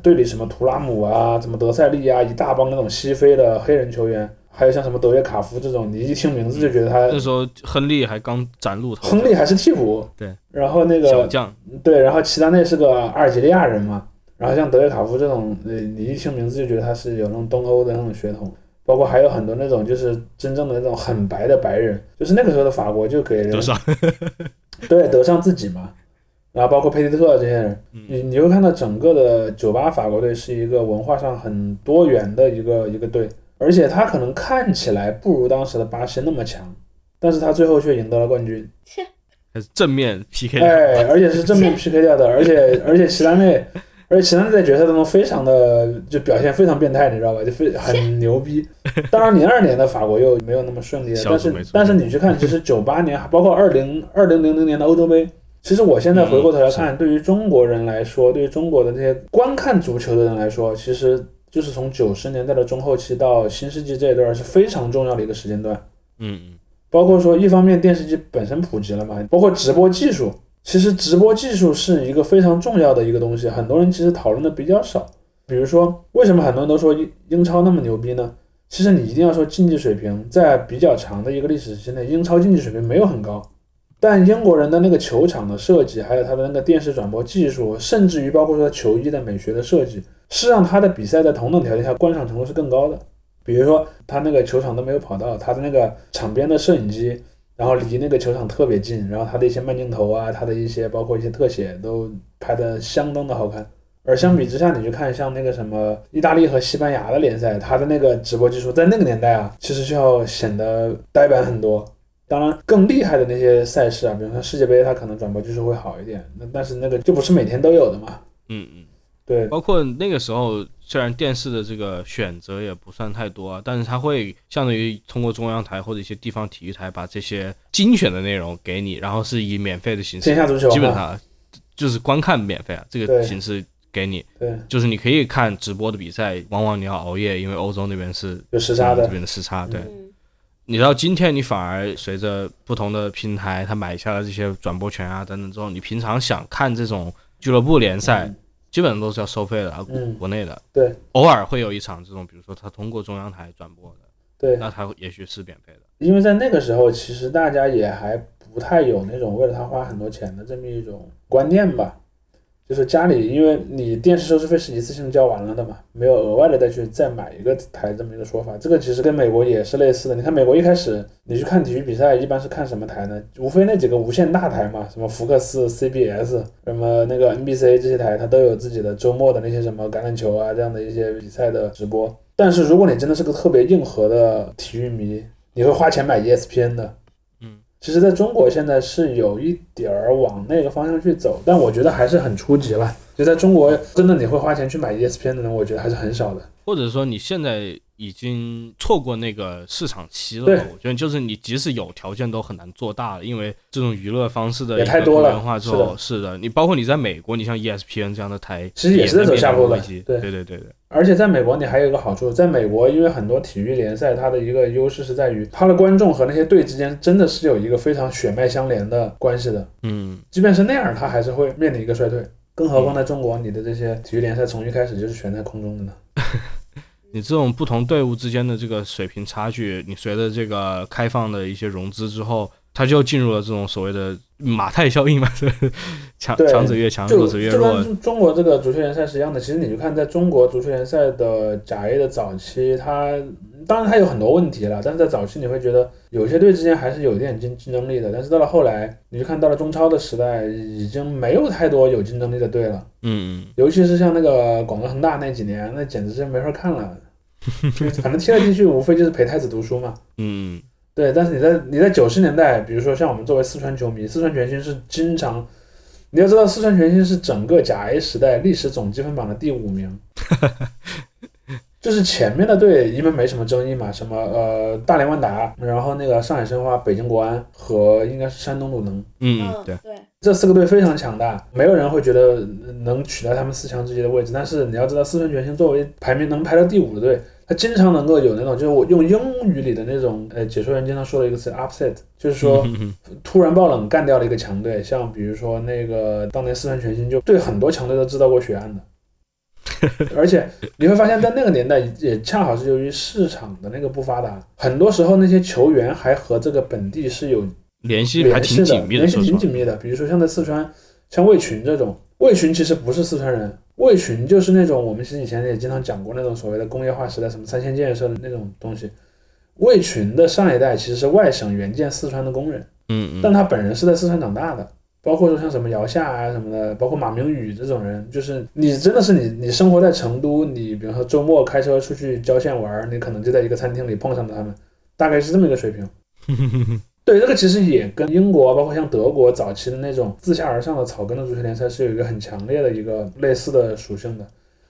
Speaker 3: 队里什么图拉姆啊，什么德塞利啊，一大帮那种西非的黑人球员，还有像什么德约卡夫这种，你一听名字就觉得他
Speaker 1: 那时候亨利还刚崭露头。角，
Speaker 3: 亨利还是替补，
Speaker 1: 对，
Speaker 3: 然后那个
Speaker 1: 小将，
Speaker 3: 对，然后齐达内是个阿尔及利亚人嘛，然后像德约卡夫这种，呃，你一听名字就觉得他是有那种东欧的那种血统，包括还有很多那种就是真正的那种很白的白人，就是那个时候的法国就给人
Speaker 1: 德尚，
Speaker 3: 对德尚自己嘛，然后包括佩蒂特这些人，
Speaker 1: 嗯。
Speaker 3: 你你会看到整个的酒吧法国队是一个文化上很多元的一个一个队，而且他可能看起来不如当时的巴西那么强，但是他最后却赢得了冠军。
Speaker 1: 正面 PK，
Speaker 3: 哎，而且是正面 PK 掉的，而且而且齐达内，而且齐达内在决赛当中非常的就表现非常变态，你知道吧？就非很 牛逼。当然零二年的法国又没有那么顺利了，但是但是你去看，其实九八年包括二零二零零零年的欧洲杯。其实我现在回过头来看，对于中国人来说，对于中国的这些观看足球的人来说，其实就是从九十年代的中后期到新世纪这一段是非常重要的一个时间段。
Speaker 1: 嗯嗯，
Speaker 3: 包括说，一方面电视机本身普及了嘛，包括直播技术。其实直播技术是一个非常重要的一个东西，很多人其实讨论的比较少。比如说，为什么很多人都说英英超那么牛逼呢？其实你一定要说竞技水平，在比较长的一个历史时期内，英超竞技水平没有很高。但英国人的那个球场的设计，还有他的那个电视转播技术，甚至于包括说球衣的美学的设计，是让他的比赛在同等条件下观赏程度是更高的。比如说，他那个球场都没有跑道，他的那个场边的摄影机，然后离那个球场特别近，然后他的一些慢镜头啊，他的一些包括一些特写都拍的相当的好看。而相比之下，你去看像那个什么意大利和西班牙的联赛，它的那个直播技术在那个年代啊，其实就要显得呆板很多。当然，更厉害的那些赛事啊，比如说世界杯，它可能转播技术会好一点，那但是那个就不是每天都有的嘛。
Speaker 1: 嗯嗯，
Speaker 3: 对，
Speaker 1: 包括那个时候，虽然电视的这个选择也不算太多啊，但是它会相当于通过中央台或者一些地方体育台把这些精选的内容给你，然后是以免费的形式基本上就是观看免费啊，这个形式给你，
Speaker 3: 对
Speaker 1: 就是你可以看直播的比赛，往往你要熬夜，因为欧洲那边是
Speaker 3: 有时差的
Speaker 1: 这边的时差，对。
Speaker 2: 嗯
Speaker 1: 你到今天，你反而随着不同的平台，他买下了这些转播权啊等等之后，你平常想看这种俱乐部联赛，基本上都是要收费的国内的。
Speaker 3: 对，
Speaker 1: 偶尔会有一场这种，比如说他通过中央台转播的，
Speaker 3: 对，
Speaker 1: 那他也许是免费的。
Speaker 3: 因为在那个时候，其实大家也还不太有那种为了他花很多钱的这么一种观念吧。就是家里，因为你电视收视费是一次性交完了的嘛，没有额外的再去再买一个台这么一个说法。这个其实跟美国也是类似的。你看美国一开始你去看体育比赛，一般是看什么台呢？无非那几个无线大台嘛，什么福克斯、CBS，什么那个 NBC 这些台，它都有自己的周末的那些什么橄榄球啊这样的一些比赛的直播。但是如果你真的是个特别硬核的体育迷，你会花钱买 ESPN 的。其实在中国现在是有一点儿往那个方向去走，但我觉得还是很初级了。就在中国，真的你会花钱去买 ESPN 的人，我觉得还是很少的。
Speaker 1: 或者说你现在已经错过那个市场期了
Speaker 3: 对，
Speaker 1: 我觉得就是你即使有条件都很难做大了，因为这种娱乐方式的
Speaker 3: 也太多
Speaker 1: 元化之后，是的，你包括你在美国，你像 ESPN 这样的台，
Speaker 3: 其实也是在走下坡
Speaker 1: 路。
Speaker 3: 对
Speaker 1: 对对对对，
Speaker 3: 而且在美国，你还有一个好处，在美国，因为很多体育联赛，它的一个优势是在于它的观众和那些队之间真的是有一个非常血脉相连的关系的。
Speaker 1: 嗯，
Speaker 3: 即便是那样，它还是会面临一个衰退。更何况在中国，你的这些体育联赛从一开始就是悬在空中的呢。
Speaker 1: 你这种不同队伍之间的这个水平差距，你随着这个开放的一些融资之后，它就进入了这种所谓的马太效应嘛，是强强者越强，弱者越弱。
Speaker 3: 中国这个足球联赛是一样的。其实你就看在中国足球联赛的甲 A 的早期，它当然它有很多问题了，但是在早期你会觉得有些队之间还是有一点竞竞争力的。但是到了后来，你就看到了中超的时代，已经没有太多有竞争力的队了。
Speaker 1: 嗯嗯，
Speaker 3: 尤其是像那个广州恒大那几年，那简直是没法看了。反正踢来踢去，无非就是陪太子读书嘛。
Speaker 1: 嗯
Speaker 3: 对，但是你在你在九十年代，比如说像我们作为四川球迷，四川全兴是经常，你要知道四川全兴是整个甲 A 时代历史总积分榜的第五名，就是前面的队因为没什么争议嘛，什么呃大连万达，然后那个上海申花、北京国安和应该是山东鲁能
Speaker 1: 嗯嗯，对，
Speaker 2: 对，
Speaker 3: 这四个队非常强大，没有人会觉得能取代他们四强之一的位置。但是你要知道，四川全兴作为排名能排到第五的队，他经常能够有那种，就是我用英语里的那种，呃，解说员经常说的一个词 upset，就是说 突然爆冷干掉了一个强队，像比如说那个当年四川全兴就对很多强队都制造过血案的。而且你会发现在那个年代，也恰好是由于市场的那个不发达，很多时候那些球员还和这个本地是有
Speaker 1: 联系还
Speaker 3: 联系的，
Speaker 1: 挺紧密
Speaker 3: 联系挺紧密的。比如说像在四川，像魏群这种，魏群其实不是四川人，魏群就是那种我们其实以前也经常讲过那种所谓的工业化时代什么三线建设的那种东西。魏群的上一代其实是外省援建四川的工人，
Speaker 1: 嗯嗯，
Speaker 3: 但他本人是在四川长大的。包括说像什么姚夏啊什么的，包括马明宇这种人，就是你真的是你，你生活在成都，你比如说周末开车出去郊县玩儿，你可能就在一个餐厅里碰上了他们，大概是这么一个水平。对，这个其实也跟英国，包括像德国早期的那种自下而上的草根的足球联赛是有一个很强烈的一个类似的属性的，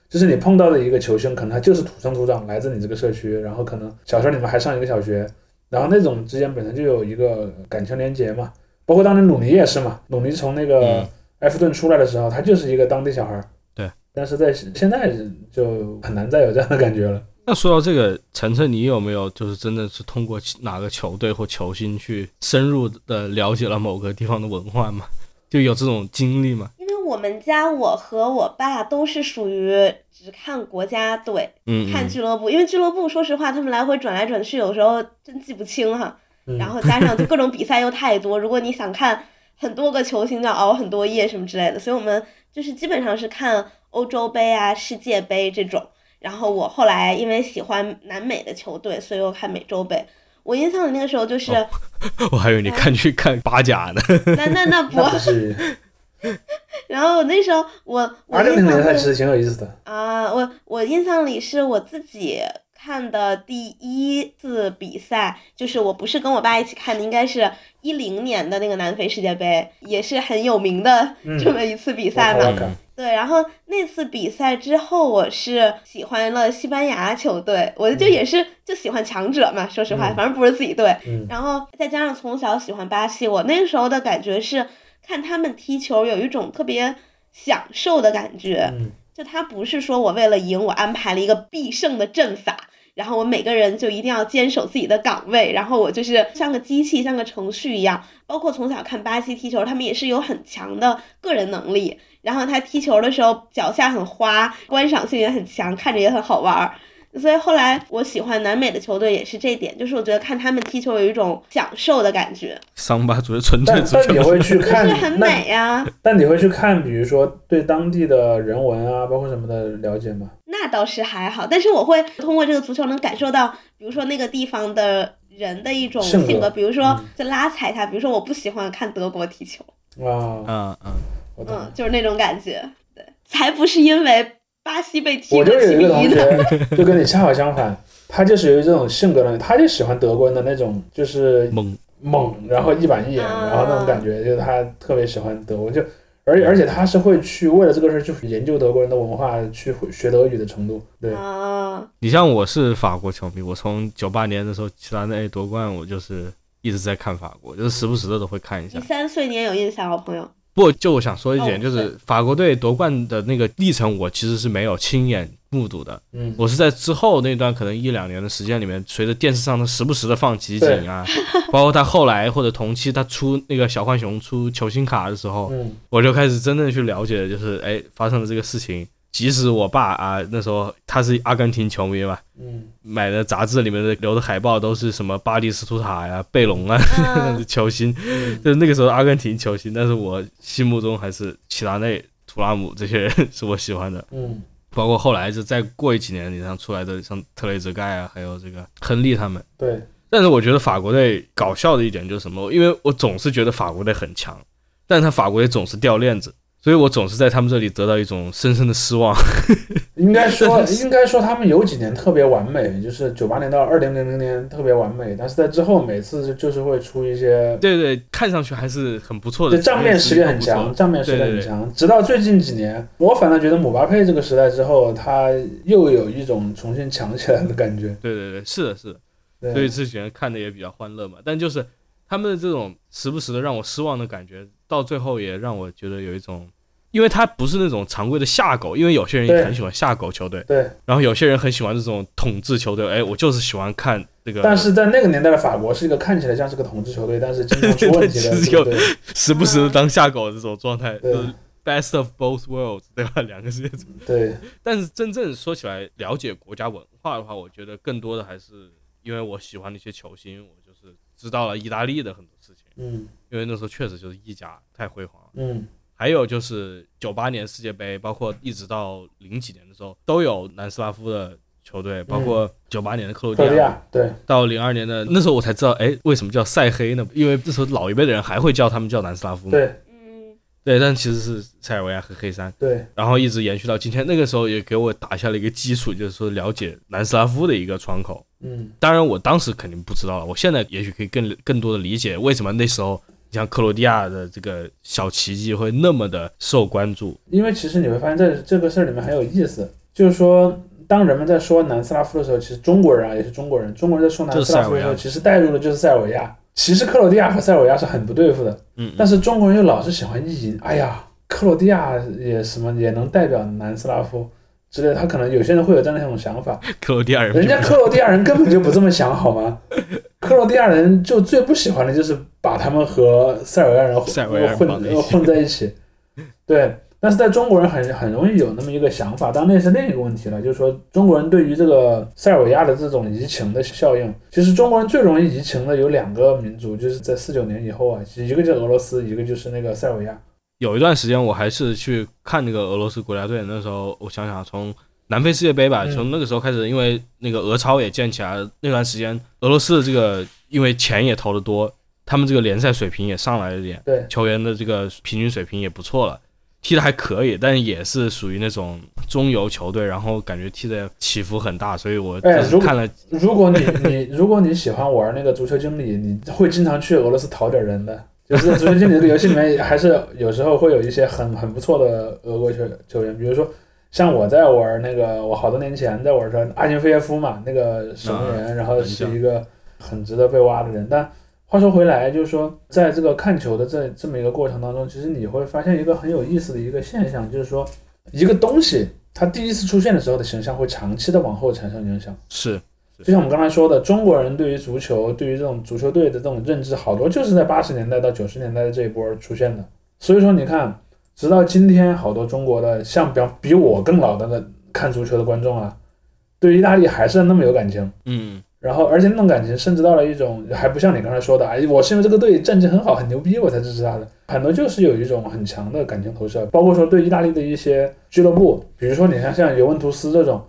Speaker 3: 就是你碰到的一个球星，可能他就是土生土长来自你这个社区，然后可能小时候你们还上一个小学，然后那种之间本身就有一个感情连结嘛。包括当年鲁尼也是嘛，鲁尼从那个
Speaker 1: 嗯
Speaker 3: 埃弗顿出来的时候，他就是一个当地小孩儿。
Speaker 1: 对，
Speaker 3: 但是在现在就很难再有这样的感觉了。
Speaker 1: 那说到这个，晨晨，你有没有就是真的是通过哪个球队或球星去深入的了解了某个地方的文化吗？就有这种经历吗？
Speaker 2: 因为我们家我和我爸都是属于只看国家队，
Speaker 1: 嗯，
Speaker 2: 看
Speaker 1: 嗯
Speaker 2: 俱乐部，因为俱乐部说实话，他们来回转来转去，有时候真记不清哈。
Speaker 3: 嗯、
Speaker 2: 然后加上就各种比赛又太多，如果你想看很多个球星，要熬很多夜什么之类的，所以我们就是基本上是看欧洲杯啊、世界杯这种。然后我后来因为喜欢南美的球队，所以我看美洲杯。我印象里那个时候就是，
Speaker 1: 哦我还以为你看去看巴甲呢。
Speaker 2: 那那那不，
Speaker 3: 那不至于。
Speaker 2: 然后那时候我我印象是
Speaker 3: 联赛其实挺有意思的。
Speaker 2: 啊，我我印象里是我自己看的第一次比赛，就是我不是跟我爸一起看的，应该是一零年的那个南非世界杯，也是很有名的
Speaker 3: 嗯
Speaker 2: 这么一次比赛嘛。对，然后那次比赛之后，我是喜欢了西班牙球队，我就也是就喜欢强者嘛，说实话，
Speaker 3: 嗯
Speaker 2: 反正不是自己队。
Speaker 3: 嗯
Speaker 2: 然后再加上从小喜欢巴西，我那个时候的感觉是看他们踢球有一种特别享受的感觉。
Speaker 3: 嗯
Speaker 2: 就他不是说我为了赢，我安排了一个必胜的阵法，然后我每个人就一定要坚守自己的岗位，然后我就是像个机器，像个程序一样。包括从小看巴西踢球，他们也是有很强的个人能力，然后他踢球的时候脚下很花，观赏性也很强，看着也很好玩儿。所以后来我喜欢南美的球队也是这点，就是我觉得看他们踢球有一种享受的感觉，
Speaker 1: 桑巴足球纯粹足
Speaker 3: 但但你，会去看
Speaker 2: 就是很美呀、
Speaker 3: 但你会去看，比如说对当地的人文啊，包括什么的了解吗？
Speaker 2: 那倒是还好，但是我会通过这个足球能感受到，比如说那个地方的人的一种
Speaker 3: 性格
Speaker 2: 性格，比如说
Speaker 3: 嗯
Speaker 2: 就拉踩他，比如说我不喜欢看德国踢球，
Speaker 3: 啊，
Speaker 1: 嗯嗯，
Speaker 3: 我懂。
Speaker 2: 嗯，就是那种感觉，对，才不是因为巴西被踢
Speaker 3: 我就
Speaker 2: 过七比
Speaker 3: 有一个同
Speaker 2: 一的，
Speaker 3: 学，就跟你恰好相反，他就是有这种性格的，他就喜欢德国人的那种，就是
Speaker 1: 猛，
Speaker 3: 猛，然后一板一眼，
Speaker 2: 啊
Speaker 3: 然后那种感觉，就是他特别喜欢德国，就而而且他是会去为了这个事儿去研究德国人的文化，去学德语的程度，对，
Speaker 2: 啊，
Speaker 1: 你像我是法国球迷，我从九八年的时候齐达内夺冠，我就是一直在看法国，就是时不时的都会看一下
Speaker 2: 你。三岁你也有印象好，朋友，
Speaker 1: 不，就我想说一点，
Speaker 2: 哦
Speaker 1: 就是法国队夺冠的那个历程，我其实是没有亲眼目睹的。
Speaker 3: 嗯，
Speaker 1: 我是在之后那段可能一两年的时间里面，随着电视上他时不时的放集锦啊，包括他后来或者同期他出那个小浣熊出球星卡的时候，
Speaker 3: 嗯
Speaker 1: 我就开始真正去了解，就是哎发生了这个事情。即使我爸啊那时候他是阿根廷球迷嘛，
Speaker 3: 嗯
Speaker 1: 买的杂志里面的留的海报都是什么巴蒂斯图塔呀、贝隆啊
Speaker 2: 嗯
Speaker 1: 球星，
Speaker 3: 嗯
Speaker 1: 就是那个时候阿根廷球星，但是我心目中还是齐达内、图拉姆这些人是我喜欢的。
Speaker 3: 嗯
Speaker 1: 包括后来就再过几年，你像出来的像特雷泽盖啊，还有这个亨利他们。
Speaker 3: 对，
Speaker 1: 但是我觉得法国队搞笑的一点就是什么？因为我总是觉得法国队很强，但是他法国队总是掉链子，所以我总是在他们这里得到一种深深的失望。
Speaker 3: 应该说 应该说他们有几年特别完美，就是九八年到二零零零年特别完美，但是在之后每次就是会出一些
Speaker 1: 对对，看上去还是很不错的，
Speaker 3: 就账面实力很强，账面实力很强。直到最近几年，我反倒觉得姆巴佩这个时代之后，他又有一种重新强起来的感觉。
Speaker 1: 对对对，是的，是的。
Speaker 3: 对
Speaker 1: 所以之前看的也比较欢乐嘛。但就是他们的这种时不时的让我失望的感觉，到最后也让我觉得有一种因为他不是那种常规的下狗，因为有些人也很喜欢下狗球队，
Speaker 3: 对，
Speaker 1: 然后有些人很喜欢这种统治球队，哎，我就是喜欢看这个，
Speaker 3: 但是在那个年代的法国是一个看起来像是个统治球队，但是经常出问题的
Speaker 1: 对其实有
Speaker 3: 球队。
Speaker 1: 时不时的当下狗的这种状态，
Speaker 3: 对
Speaker 1: 就是 best of both worlds，对吧？两个世界。
Speaker 3: 对，
Speaker 1: 但是真正说起来，了解国家文化的话，我觉得更多的还是因为我喜欢那些球星，我就是知道了意大利的很多事情，
Speaker 3: 嗯
Speaker 1: 因为那时候确实就是意甲太辉煌了。
Speaker 3: 嗯
Speaker 1: 还有就是九八年世界杯，包括一直到零几年的时候，都有南斯拉夫的球队，包括九八年的克罗地亚，
Speaker 3: 对，
Speaker 1: 到零二年的那时候我才知道，哎，为什么叫塞黑呢？因为那时候老一辈的人还会叫他们叫南斯拉夫嘛。
Speaker 3: 对
Speaker 2: 嗯，
Speaker 1: 对，但其实是塞尔维亚和黑山，
Speaker 3: 对，
Speaker 1: 然后一直延续到今天。那个时候也给我打下了一个基础，就是说了解南斯拉夫的一个窗口。
Speaker 3: 嗯
Speaker 1: 当然，我当时肯定不知道了，我现在也许可以更更多的理解为什么那时候你像克罗地亚的这个小奇迹会那么的受关注。
Speaker 3: 因为其实你会发现在这个事儿里面很有意思，就是说，当人们在说南斯拉夫的时候，其实中国人啊也是中国人，中国人在说南斯拉夫的时候，其实带入的就是塞尔维亚。其实克罗地亚和塞尔维亚是很不对付的，
Speaker 1: 嗯，
Speaker 3: 但是中国人又老是喜欢意淫，哎呀，克罗地亚也什么也能代表南斯拉夫之类的，他可能有些人会有这样的一种想法，
Speaker 1: 克罗地亚人
Speaker 3: 人家克罗地亚人根本就不这么想，好吗？克罗地亚人就最不喜欢的就是把他们和塞尔维亚人混
Speaker 1: 在一起
Speaker 3: 混混在一起。对，但是在中国人很很容易有那么一个想法，当然那是另一个问题了，就是说中国人对于这个塞尔维亚的这种移情的效应，其实中国人最容易移情的有两个民族，就是在四九年以后啊，一个就是俄罗斯，一个就是那个塞尔维亚。
Speaker 1: 有一段时间我还是去看那个俄罗斯国家队，那时候我想想，从南非世界杯吧，
Speaker 3: 嗯
Speaker 1: 从那个时候开始，因为那个俄超也建起来了，那段时间俄罗斯的这个因为钱也投的多，他们这个联赛水平也上来了点，
Speaker 3: 对，
Speaker 1: 球员的这个平均水平也不错了，踢的还可以，但也是属于那种中游球队，然后感觉踢的起伏很大，所以我看了，
Speaker 3: 如果你你如果你喜欢玩那个足球经理，你会经常去俄罗斯淘点人的。就是在足球经理这个游戏里面，还是有时候会有一些很很不错的俄国球球员，比如说像我在玩那个，我好多年前在玩的阿金菲耶夫嘛，那个守门员，然后是一个很值得被挖的人。但话说回来，就是说在这个看球的这这么一个过程当中，其实你会发现一个很有意思的一个现象，就是说一个东西它第一次出现的时候的形象会长期的往后产生影响。
Speaker 1: 是
Speaker 3: 就像我们刚才说的，中国人对于足球、对于这种足球队的这种认知，好多就是在八十年代到九十年代的这一波出现的。所以说，你看，直到今天，好多中国的像比比我更老的那看足球的观众啊，对意大利还是那么有感情。
Speaker 1: 嗯
Speaker 3: 然后，而且那种感情甚至到了一种，还不像你刚才说的，哎，我是因为这个队战绩很好、很牛逼，我才支持他的。很多就是有一种很强的感情投射，包括说对意大利的一些俱乐部，比如说你看像尤文图斯这种，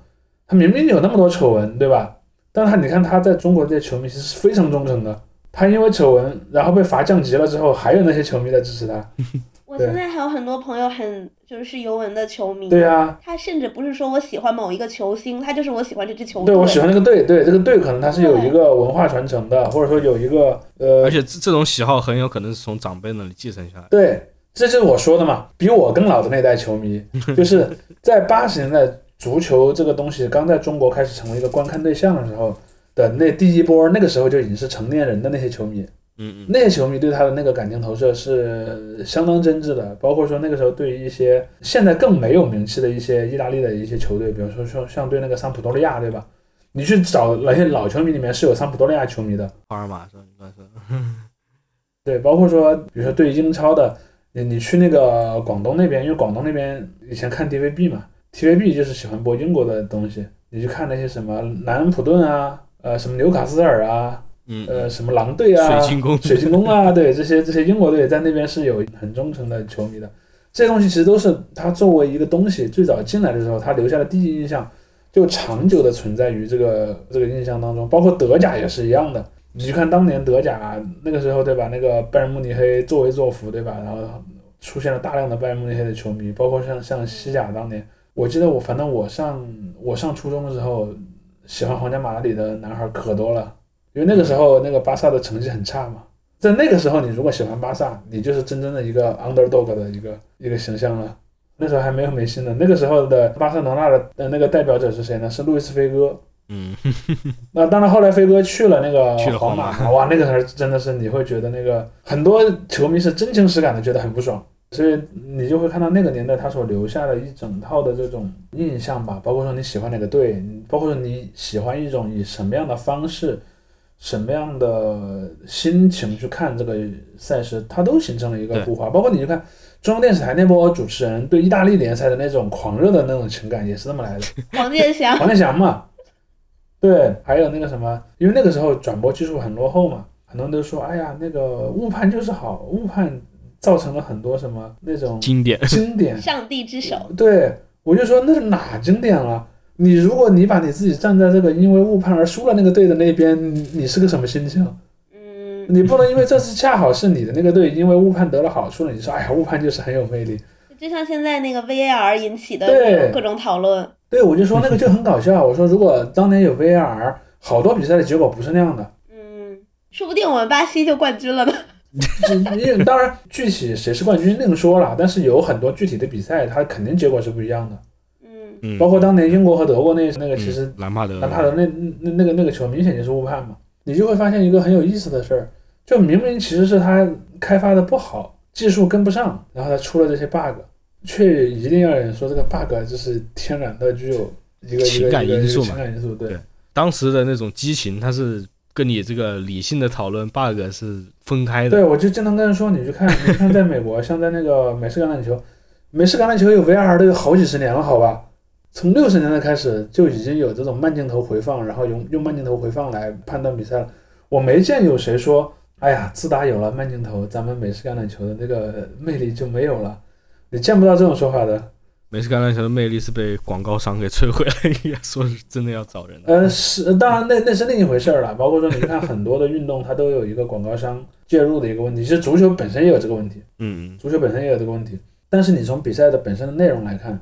Speaker 3: 他明明有那么多丑闻，对吧？但他你看他在中国这些球迷其实是非常忠诚的。他因为丑闻，然后被罚降级了之后，还有那些球迷在支持他。
Speaker 2: 我现在还有很多朋友很就是尤文的球迷，
Speaker 3: 对呀、
Speaker 2: 他甚至不是说我喜欢某一个球星，他就是我喜欢这支球队。
Speaker 3: 对我喜欢这个队，对这个队可能他是有一个文化传承的，或者说有一个呃
Speaker 1: 而，且这这种喜好很有可能是从长辈那里继承下来。
Speaker 3: 对，这就是我说的嘛，比我更老的那代球迷，就是在八十年代足球这个东西刚在中国开始成为一个观看对象的时候的那第一波，那个时候就已经是成年人的那些球迷，
Speaker 1: 嗯嗯，
Speaker 3: 那些球迷对他的那个感情投射是相当真挚的，包括说那个时候对于一些现在更没有名气的一些意大利的一些球队，比如说像像对那个桑普多利亚，对吧？你去找那些老球迷里面是有桑普多利亚球迷的，
Speaker 1: 帕尔马是吧？应该是。
Speaker 3: 对，包括说，比如说对英超的，你你去那个广东那边，因为广东那边以前看 DVB 嘛，TVB 就是喜欢播英国的东西，你去看那些什么南安普顿啊，呃，什么纽卡斯尔啊，
Speaker 1: 嗯，
Speaker 3: 呃，什么狼队啊，
Speaker 1: 水晶宫，
Speaker 3: 水晶宫啊，对，这些这些英国队在那边是有很忠诚的球迷的。这些东西其实都是他作为一个东西最早进来的时候，他留下的第一印象，就长久的存在于这个这个印象当中。包括德甲也是一样的，你去看当年德甲那个时候，对吧？那个拜仁慕尼黑作威作福，对吧？然后出现了大量的拜仁慕尼黑的球迷，包括像像西甲当年，我记得我反正我上我上初中的时候，喜欢皇家马德里的男孩可多了。因为那个时候那个巴萨的成绩很差嘛，在那个时候你如果喜欢巴萨，你就是真正的一个 underdog 的一个一个形象了。那时候还没有梅西呢，那个时候的巴塞罗那的呃那个代表者是谁呢？是路易斯菲戈。
Speaker 1: 嗯，
Speaker 3: 那当然，后来飞哥去了那个皇
Speaker 1: 马，
Speaker 3: 哇，那个时候真的是你会觉得那个很多球迷是真情实感的觉得很不爽。所以你就会看到那个年代他所留下的一整套的这种印象吧，包括说你喜欢哪个队，包括说你喜欢一种以什么样的方式、什么样的心情去看这个赛事，它都形成了一个固化。包括你去看中央电视台那波主持人对意大利联赛的那种狂热的那种情感，也是这么来的。
Speaker 2: 王建祥
Speaker 3: 王建翔嘛，对，还有那个什么，因为那个时候转播技术很落后嘛，很多人都说，哎呀，那个误判就是好，误判造成了很多什么那种
Speaker 1: 经典。
Speaker 3: 经典。
Speaker 2: 上帝之手，
Speaker 3: 对，我就说那是哪经典了？你如果你把你自己站在这个因为误判而输了那个队的那边，你你是个什么心情？
Speaker 2: 嗯，
Speaker 3: 你不能因为这次恰好是你的那个队因为误判得了好处了，你说哎呀误判就是很有魅力。
Speaker 2: 就像现在那个 VAR 引起的
Speaker 3: 对
Speaker 2: 各种各种讨论，
Speaker 3: 对，我就说那个就很搞笑。我说如果当年有 VAR，好多比赛的结果不是那样的。
Speaker 2: 嗯，说不定我们巴西就冠军了呢。
Speaker 3: 这因为当然具体谁是冠军另说了，但是有很多具体的比赛，它肯定结果是不一样的。
Speaker 2: 嗯，
Speaker 1: 嗯，
Speaker 3: 包括当年英国和德国那那个，其实
Speaker 1: 嗯兰帕德，
Speaker 3: 兰帕德那那那个那个球明显就是误判嘛。你就会发现一个很有意思的事儿，就明明其实是他开发的不好，技术跟不上，然后他出了这些 bug，却一定要有人说这个 bug 就是天然的具有一个一个
Speaker 1: 情感因素嘛
Speaker 3: 情感因素，对
Speaker 1: 对当时的那种激情，它是跟你这个理性的讨论 bug 是分开的。
Speaker 3: 对，我就经常跟人说，你去看，你看在美国，像在那个美式橄榄球，美式橄榄球有 VR 都有好几十年了，好吧？从六十年代开始就已经有这种慢镜头回放，然后用用慢镜头回放来判断比赛了。我没见有谁说，哎呀，自打有了慢镜头，咱们美式橄榄球的那个魅力就没有了。你见不到这种说法的。
Speaker 1: 美式橄榄球的魅力是被广告商给摧毁了，应该说是真的要找人。
Speaker 3: 呃，是，当然那那是另一回事儿了。包括说，你看很多的运动，它都有一个广告商介入的一个问题。其实足球本身也有这个问题。
Speaker 1: 嗯嗯，
Speaker 3: 足球本身也有这个问题，但是你从比赛的本身的内容来看，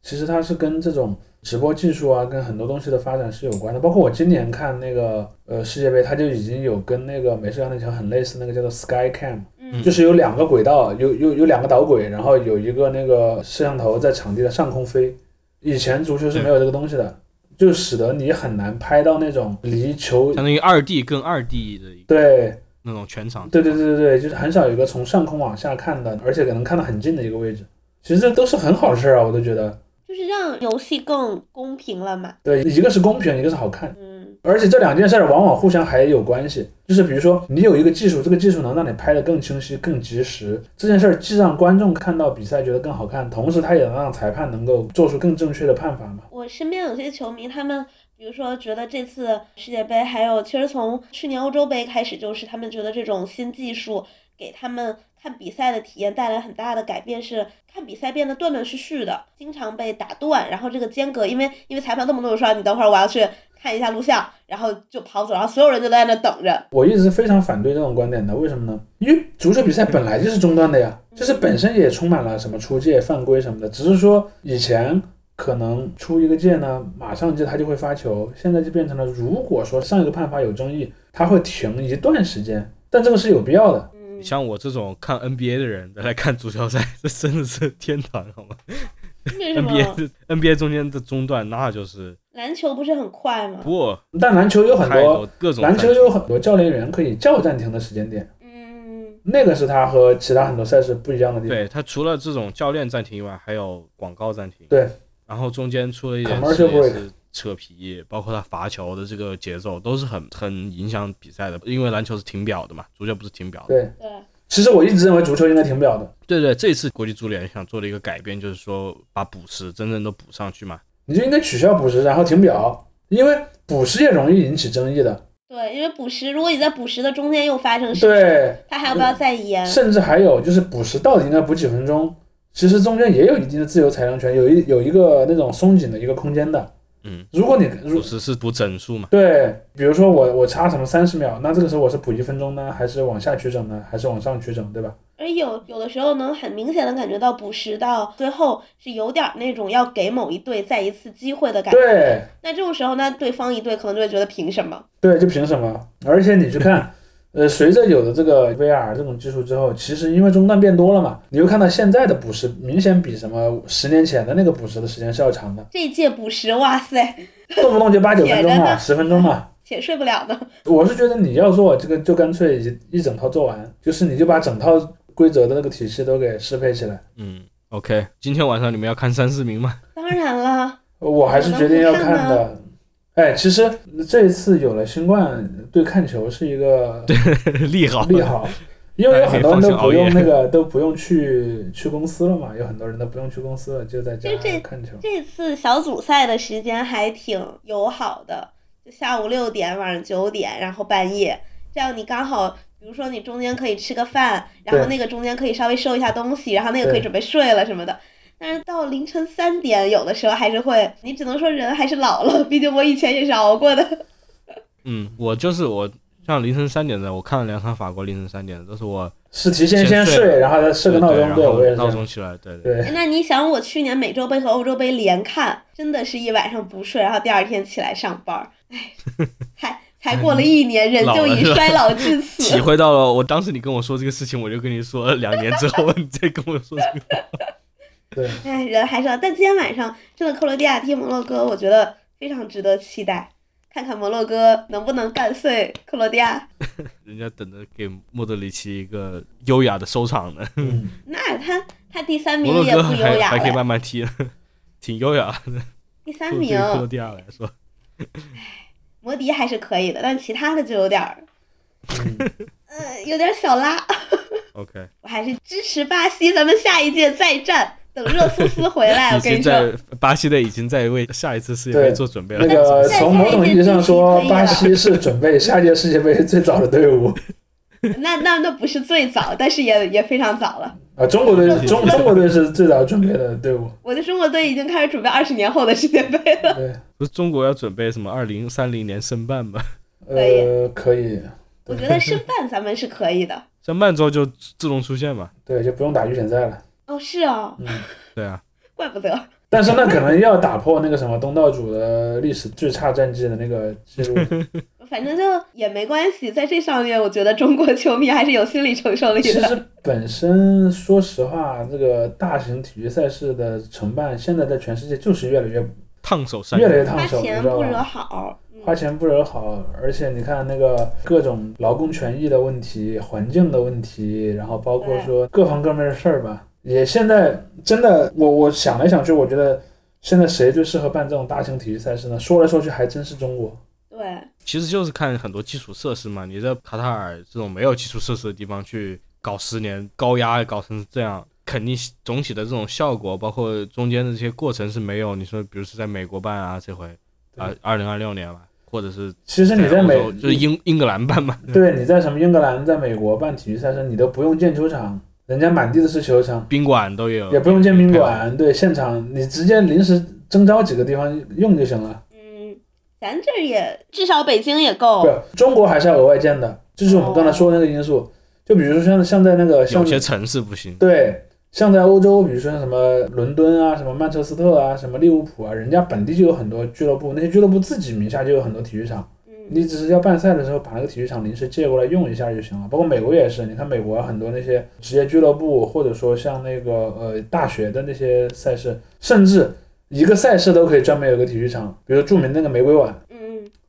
Speaker 3: 其实它是跟这种直播技术啊，跟很多东西的发展是有关的。包括我今年看那个呃世界杯，它就已经有跟那个美式橄榄球很类似，那个叫做 Sky Cam，
Speaker 2: 嗯
Speaker 3: 就是有两个轨道，有有有两个导轨，然后有一个那个摄像头在场地的上空飞。以前足球是没有这个东西的，就使得你很难拍到那种离球
Speaker 1: 相当于二 D 跟二 D 的
Speaker 3: 对
Speaker 1: 那种全场。
Speaker 3: 对对对对对，就是很少有一个从上空往下看的，而且可能看得很近的一个位置。其实这都是很好的事儿啊，我都觉得。
Speaker 2: 就是让游戏更公平了嘛。
Speaker 3: 对，一个是公平，一个是好看，
Speaker 2: 嗯，
Speaker 3: 而且这两件事儿往往互相还有关系。就是比如说，你有一个技术，这个技术能让你拍得更清晰、更及时，这件事儿既让观众看到比赛觉得更好看，同时它也能让裁判能够做出更正确的判罚嘛。
Speaker 2: 我身边有些球迷，他们比如说觉得这次世界杯，还有其实从去年欧洲杯开始，就是他们觉得这种新技术给他们看比赛的体验带来很大的改变，是看比赛变得断断续续的，经常被打断，然后这个间隔，因为因为裁判动不动就说你等会儿我要去看一下录像，然后就跑走，然后所有人就在那等着。
Speaker 3: 我一直是非常反对这种观点的，为什么呢？因为足球比赛本来就是中断的呀，就是本身也充满了什么出界、犯规什么的，只是说以前可能出一个界呢，马上就他就会发球，现在就变成了，如果说上一个判罚有争议，他会停一段时间，但这个是有必要的。
Speaker 2: 嗯，
Speaker 1: 像我这种看 NBA 的人来看足球赛，这真的是天堂，好吗
Speaker 2: 为什么？
Speaker 1: NBA 的 NBA 中间的中断，那就是
Speaker 2: 篮球不是很快吗？
Speaker 1: 不
Speaker 3: 但篮球有很多，
Speaker 1: 多各种
Speaker 3: 篮球有很多教练员可以叫暂停的时间点，
Speaker 2: 嗯，
Speaker 3: 那个是他和其他很多赛事不一样的地方。
Speaker 1: 对他除了这种教练暂停以外，还有广告暂停。
Speaker 3: 对，
Speaker 1: 然后中间出了一点也是扯皮，包括他罚球的这个节奏都是很很影响比赛的，因为篮球是停表的嘛，足球不是停表的。
Speaker 3: 对，
Speaker 2: 对，
Speaker 3: 其实我一直认为足球应该停表的，
Speaker 1: 对对，这次国际足联想做的一个改变就是说把补时真正都补上去嘛。
Speaker 3: 你就应该取消补时，然后停表，因为补时也容易引起争议的。
Speaker 2: 对，因为补时，如果你在补时的中间又发生事，
Speaker 3: 对，
Speaker 2: 他还要不要再延？
Speaker 3: 甚至还有就是补时到底应该补几分钟，其实中间也有一定的自由裁量权，有一有一个那种松紧的一个空间的。
Speaker 1: 嗯，
Speaker 3: 如果你如
Speaker 1: 补时是补整数嘛。
Speaker 3: 对，比如说我我差什么三十秒，那这个时候我是补一分钟呢，还是往下取整呢，还是往上取整，对吧？
Speaker 2: 而有有的时候能很明显的感觉到补时到最后是有点儿那种要给某一队再一次机会的感觉。
Speaker 3: 对
Speaker 2: 那这种时候，那对方一队可能就会觉得凭什么？
Speaker 3: 对，就凭什么？而且你去看。呃，随着有了这个 VR 这种技术之后，其实因为中断变多了嘛，你会看到现在的补时明显比什么十年前的那个补时的时间是要长的，
Speaker 2: 这一届补时，哇塞，
Speaker 3: 动不动就八九分钟嘛，十分钟嘛。
Speaker 2: 且睡不了的。
Speaker 3: 我是觉得你要做这个，就干脆一一整套做完，就是你就把整套规则的那个体系都给适配起来。
Speaker 1: 嗯，OK，今天晚上你们要看三四名吗？
Speaker 2: 当然了，
Speaker 3: 我还是决定要看的。哎，其实这一次有了新冠，对看球是一个
Speaker 1: 利好，
Speaker 3: 利好，因为有很多人都不用那个都不用去去公司了嘛，有很多人都不用去公司了，就在家看球。
Speaker 2: 这次小组赛的时间还挺友好的，就下午六点，晚上九点，然后半夜，这样你刚好，比如说你中间可以吃个饭，然后那个中间可以稍微收一下东西，然后那个可以准备睡了什么的。但是到凌晨三点，有的时候还是会，你只能说人还是老了，毕竟我以前也是熬过的。
Speaker 1: 嗯，我就是我，像凌晨三点的，我看了两场法国凌晨三点的，都是我
Speaker 3: 是提前
Speaker 1: 先睡，
Speaker 3: 然后再设个闹钟，
Speaker 1: 对然后
Speaker 3: 对我也。
Speaker 1: 闹钟起来，对对。
Speaker 2: 那你想，我去年美洲杯和欧洲杯连看，真的是一晚上不睡，然后第二天起来上班儿，哎，才才过了一年，人就已衰老至此。
Speaker 1: 体会到了，我当时你跟我说这个事情，我就跟你说，两年之后你再跟我说这个。
Speaker 3: 对，
Speaker 2: 哎，人还是要，但今天晚上真的克罗地亚踢摩洛哥，我觉得非常值得期待，看看摩洛哥能不能干碎克罗地亚。
Speaker 1: 人家等着给莫德里奇一个优雅的收场呢。
Speaker 3: 嗯，
Speaker 2: 那他他第三名也不优雅
Speaker 1: 还可以慢，慢踢，挺优雅的。
Speaker 2: 第三名
Speaker 1: 克罗地亚来说，
Speaker 2: 摩迪还是可以的，但其他的就有点儿，
Speaker 3: 嗯
Speaker 2: 呃，有点小拉。
Speaker 1: OK，
Speaker 2: 我还是支持巴西，咱们下一届再战，等热苏斯回来，我跟你
Speaker 1: 经在
Speaker 2: 说，
Speaker 1: 巴西队已经在为下一次世界杯做准备了。
Speaker 3: 那个从某种意义上说，巴西是准备下届世界杯最早的队伍
Speaker 2: 那那那不是最早，但是也也非常早了。
Speaker 3: 啊，中国队中中国队是最早准备的队伍。
Speaker 2: 我的中国队已经开始准备二十年后的世界杯了。
Speaker 3: 对，
Speaker 1: 不是中国要准备什么二零三零年申办吗？
Speaker 2: 可以
Speaker 3: 呃，可以，
Speaker 2: 我觉得申办咱们是可以的。
Speaker 1: 申办之后就自动出现嘛。
Speaker 3: 对，就不用打预选赛了。
Speaker 2: 哦，是哦，
Speaker 3: 嗯，
Speaker 1: 对啊，
Speaker 2: 怪不得。
Speaker 3: 但是那可能要打破那个什么东道主的历史最差战绩的那个记录。
Speaker 2: 反正就也没关系，在这上面，我觉得中国球迷还是有心理承受力的。
Speaker 3: 其实本身说实话，这个大型体育赛事的承办，现在在全世界就是越来越
Speaker 1: 烫手山
Speaker 3: 越来越烫手，花
Speaker 2: 钱不惹？好。嗯
Speaker 3: 花钱不惹好，而且你看那个各种劳工权益的问题、环境的问题，然后包括说各方各面的事儿吧，也现在真的，我我想来想去，我觉得现在谁最适合办这种大型体育赛事呢？说来说去还真是中国。
Speaker 2: 对，
Speaker 1: 其实就是看很多基础设施嘛。你在卡塔尔这种没有基础设施的地方去搞十年高压，搞成这样，肯定总体的这种效果，包括中间的这些过程是没有。你说，比如是在美国办啊，这回啊，二零二六年吧，或者是
Speaker 3: 其实你在美
Speaker 1: 就是英英格兰办嘛，
Speaker 3: 对你在什么英格兰、在美国办体育赛事，你都不用建球场，人家满地的是球场，
Speaker 1: 宾馆都有，
Speaker 3: 也不用建宾馆，对，现场你直接临时征招几个地方用就行了。
Speaker 2: 嗯，咱这儿也至少北京也够
Speaker 3: 不。，中国还是要额外建的，这就是我们刚才说的那个因素。就比如说像像在那个像
Speaker 1: 有些城市不行。
Speaker 3: 对，像在欧洲，比如说什么伦敦啊、什么曼彻斯特啊、什么利物浦啊，人家本地就有很多俱乐部，那些俱乐部自己名下就有很多体育场，
Speaker 2: 嗯，
Speaker 3: 你只是要办赛的时候把那个体育场临时借过来用一下就行了。包括美国也是，你看美国很多那些职业俱乐部，或者说像那个呃大学的那些赛事，甚至一个赛事都可以专门有个体育场，比如著名那个玫瑰碗。
Speaker 2: 嗯，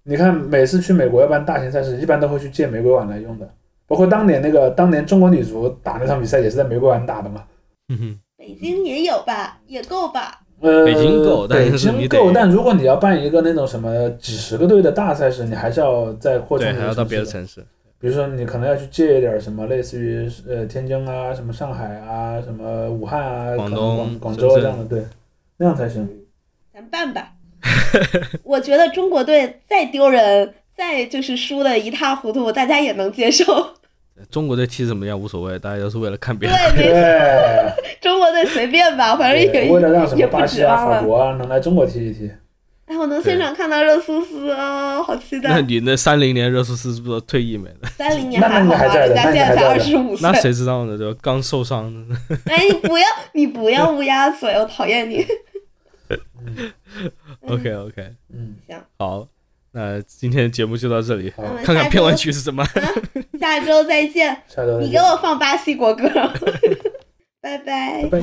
Speaker 3: 你看，每次去美国要办大型赛事，一般都会去借玫瑰碗来用的。包括当年那个当年中国女足打那场比赛，也是在玫瑰碗打的嘛。
Speaker 1: 嗯哼，
Speaker 2: 北京也有吧，也够吧。
Speaker 3: 呃，
Speaker 1: 北京够但
Speaker 3: 北
Speaker 1: 是你得
Speaker 3: 京够，但如果你要办一个那种什么几十个队的大赛事，你还是要再扩充
Speaker 1: 还要到别的
Speaker 3: 城市。比如说，你可能要去借一点什么，类似于呃天津啊、什么上海啊、什么武汉啊、可能
Speaker 1: 广东
Speaker 3: 广广州这样的，对，那样才行。
Speaker 2: 咱办吧。我觉得中国队再丢人，再就是输的一塌糊涂，大家也能接受。
Speaker 1: 中国队踢怎么样无所谓，大家都是为了看别人。
Speaker 2: 对，没错，
Speaker 3: 对，
Speaker 2: 中国队随便吧，反正也
Speaker 3: 对为了让什
Speaker 2: 也不
Speaker 3: 么巴西啊、
Speaker 2: 指望了。
Speaker 3: 法国啊能来中国踢一踢。
Speaker 2: 哎，我能现场看到热苏斯哦，好期待。
Speaker 1: 那你那三零年热苏斯是不是退役没了？
Speaker 2: 三零年还好吧，人家现在才二十五岁
Speaker 1: 那。谁知道呢？就刚受伤的。
Speaker 2: 哎，你不要，你不要乌鸦嘴，我讨厌你。
Speaker 1: okok
Speaker 3: 嗯。
Speaker 2: 行。
Speaker 1: 好那今天节目就到这里。看看片尾曲是什么。
Speaker 2: 下周。再见。你给我放巴西国歌。拜拜。
Speaker 3: 拜拜。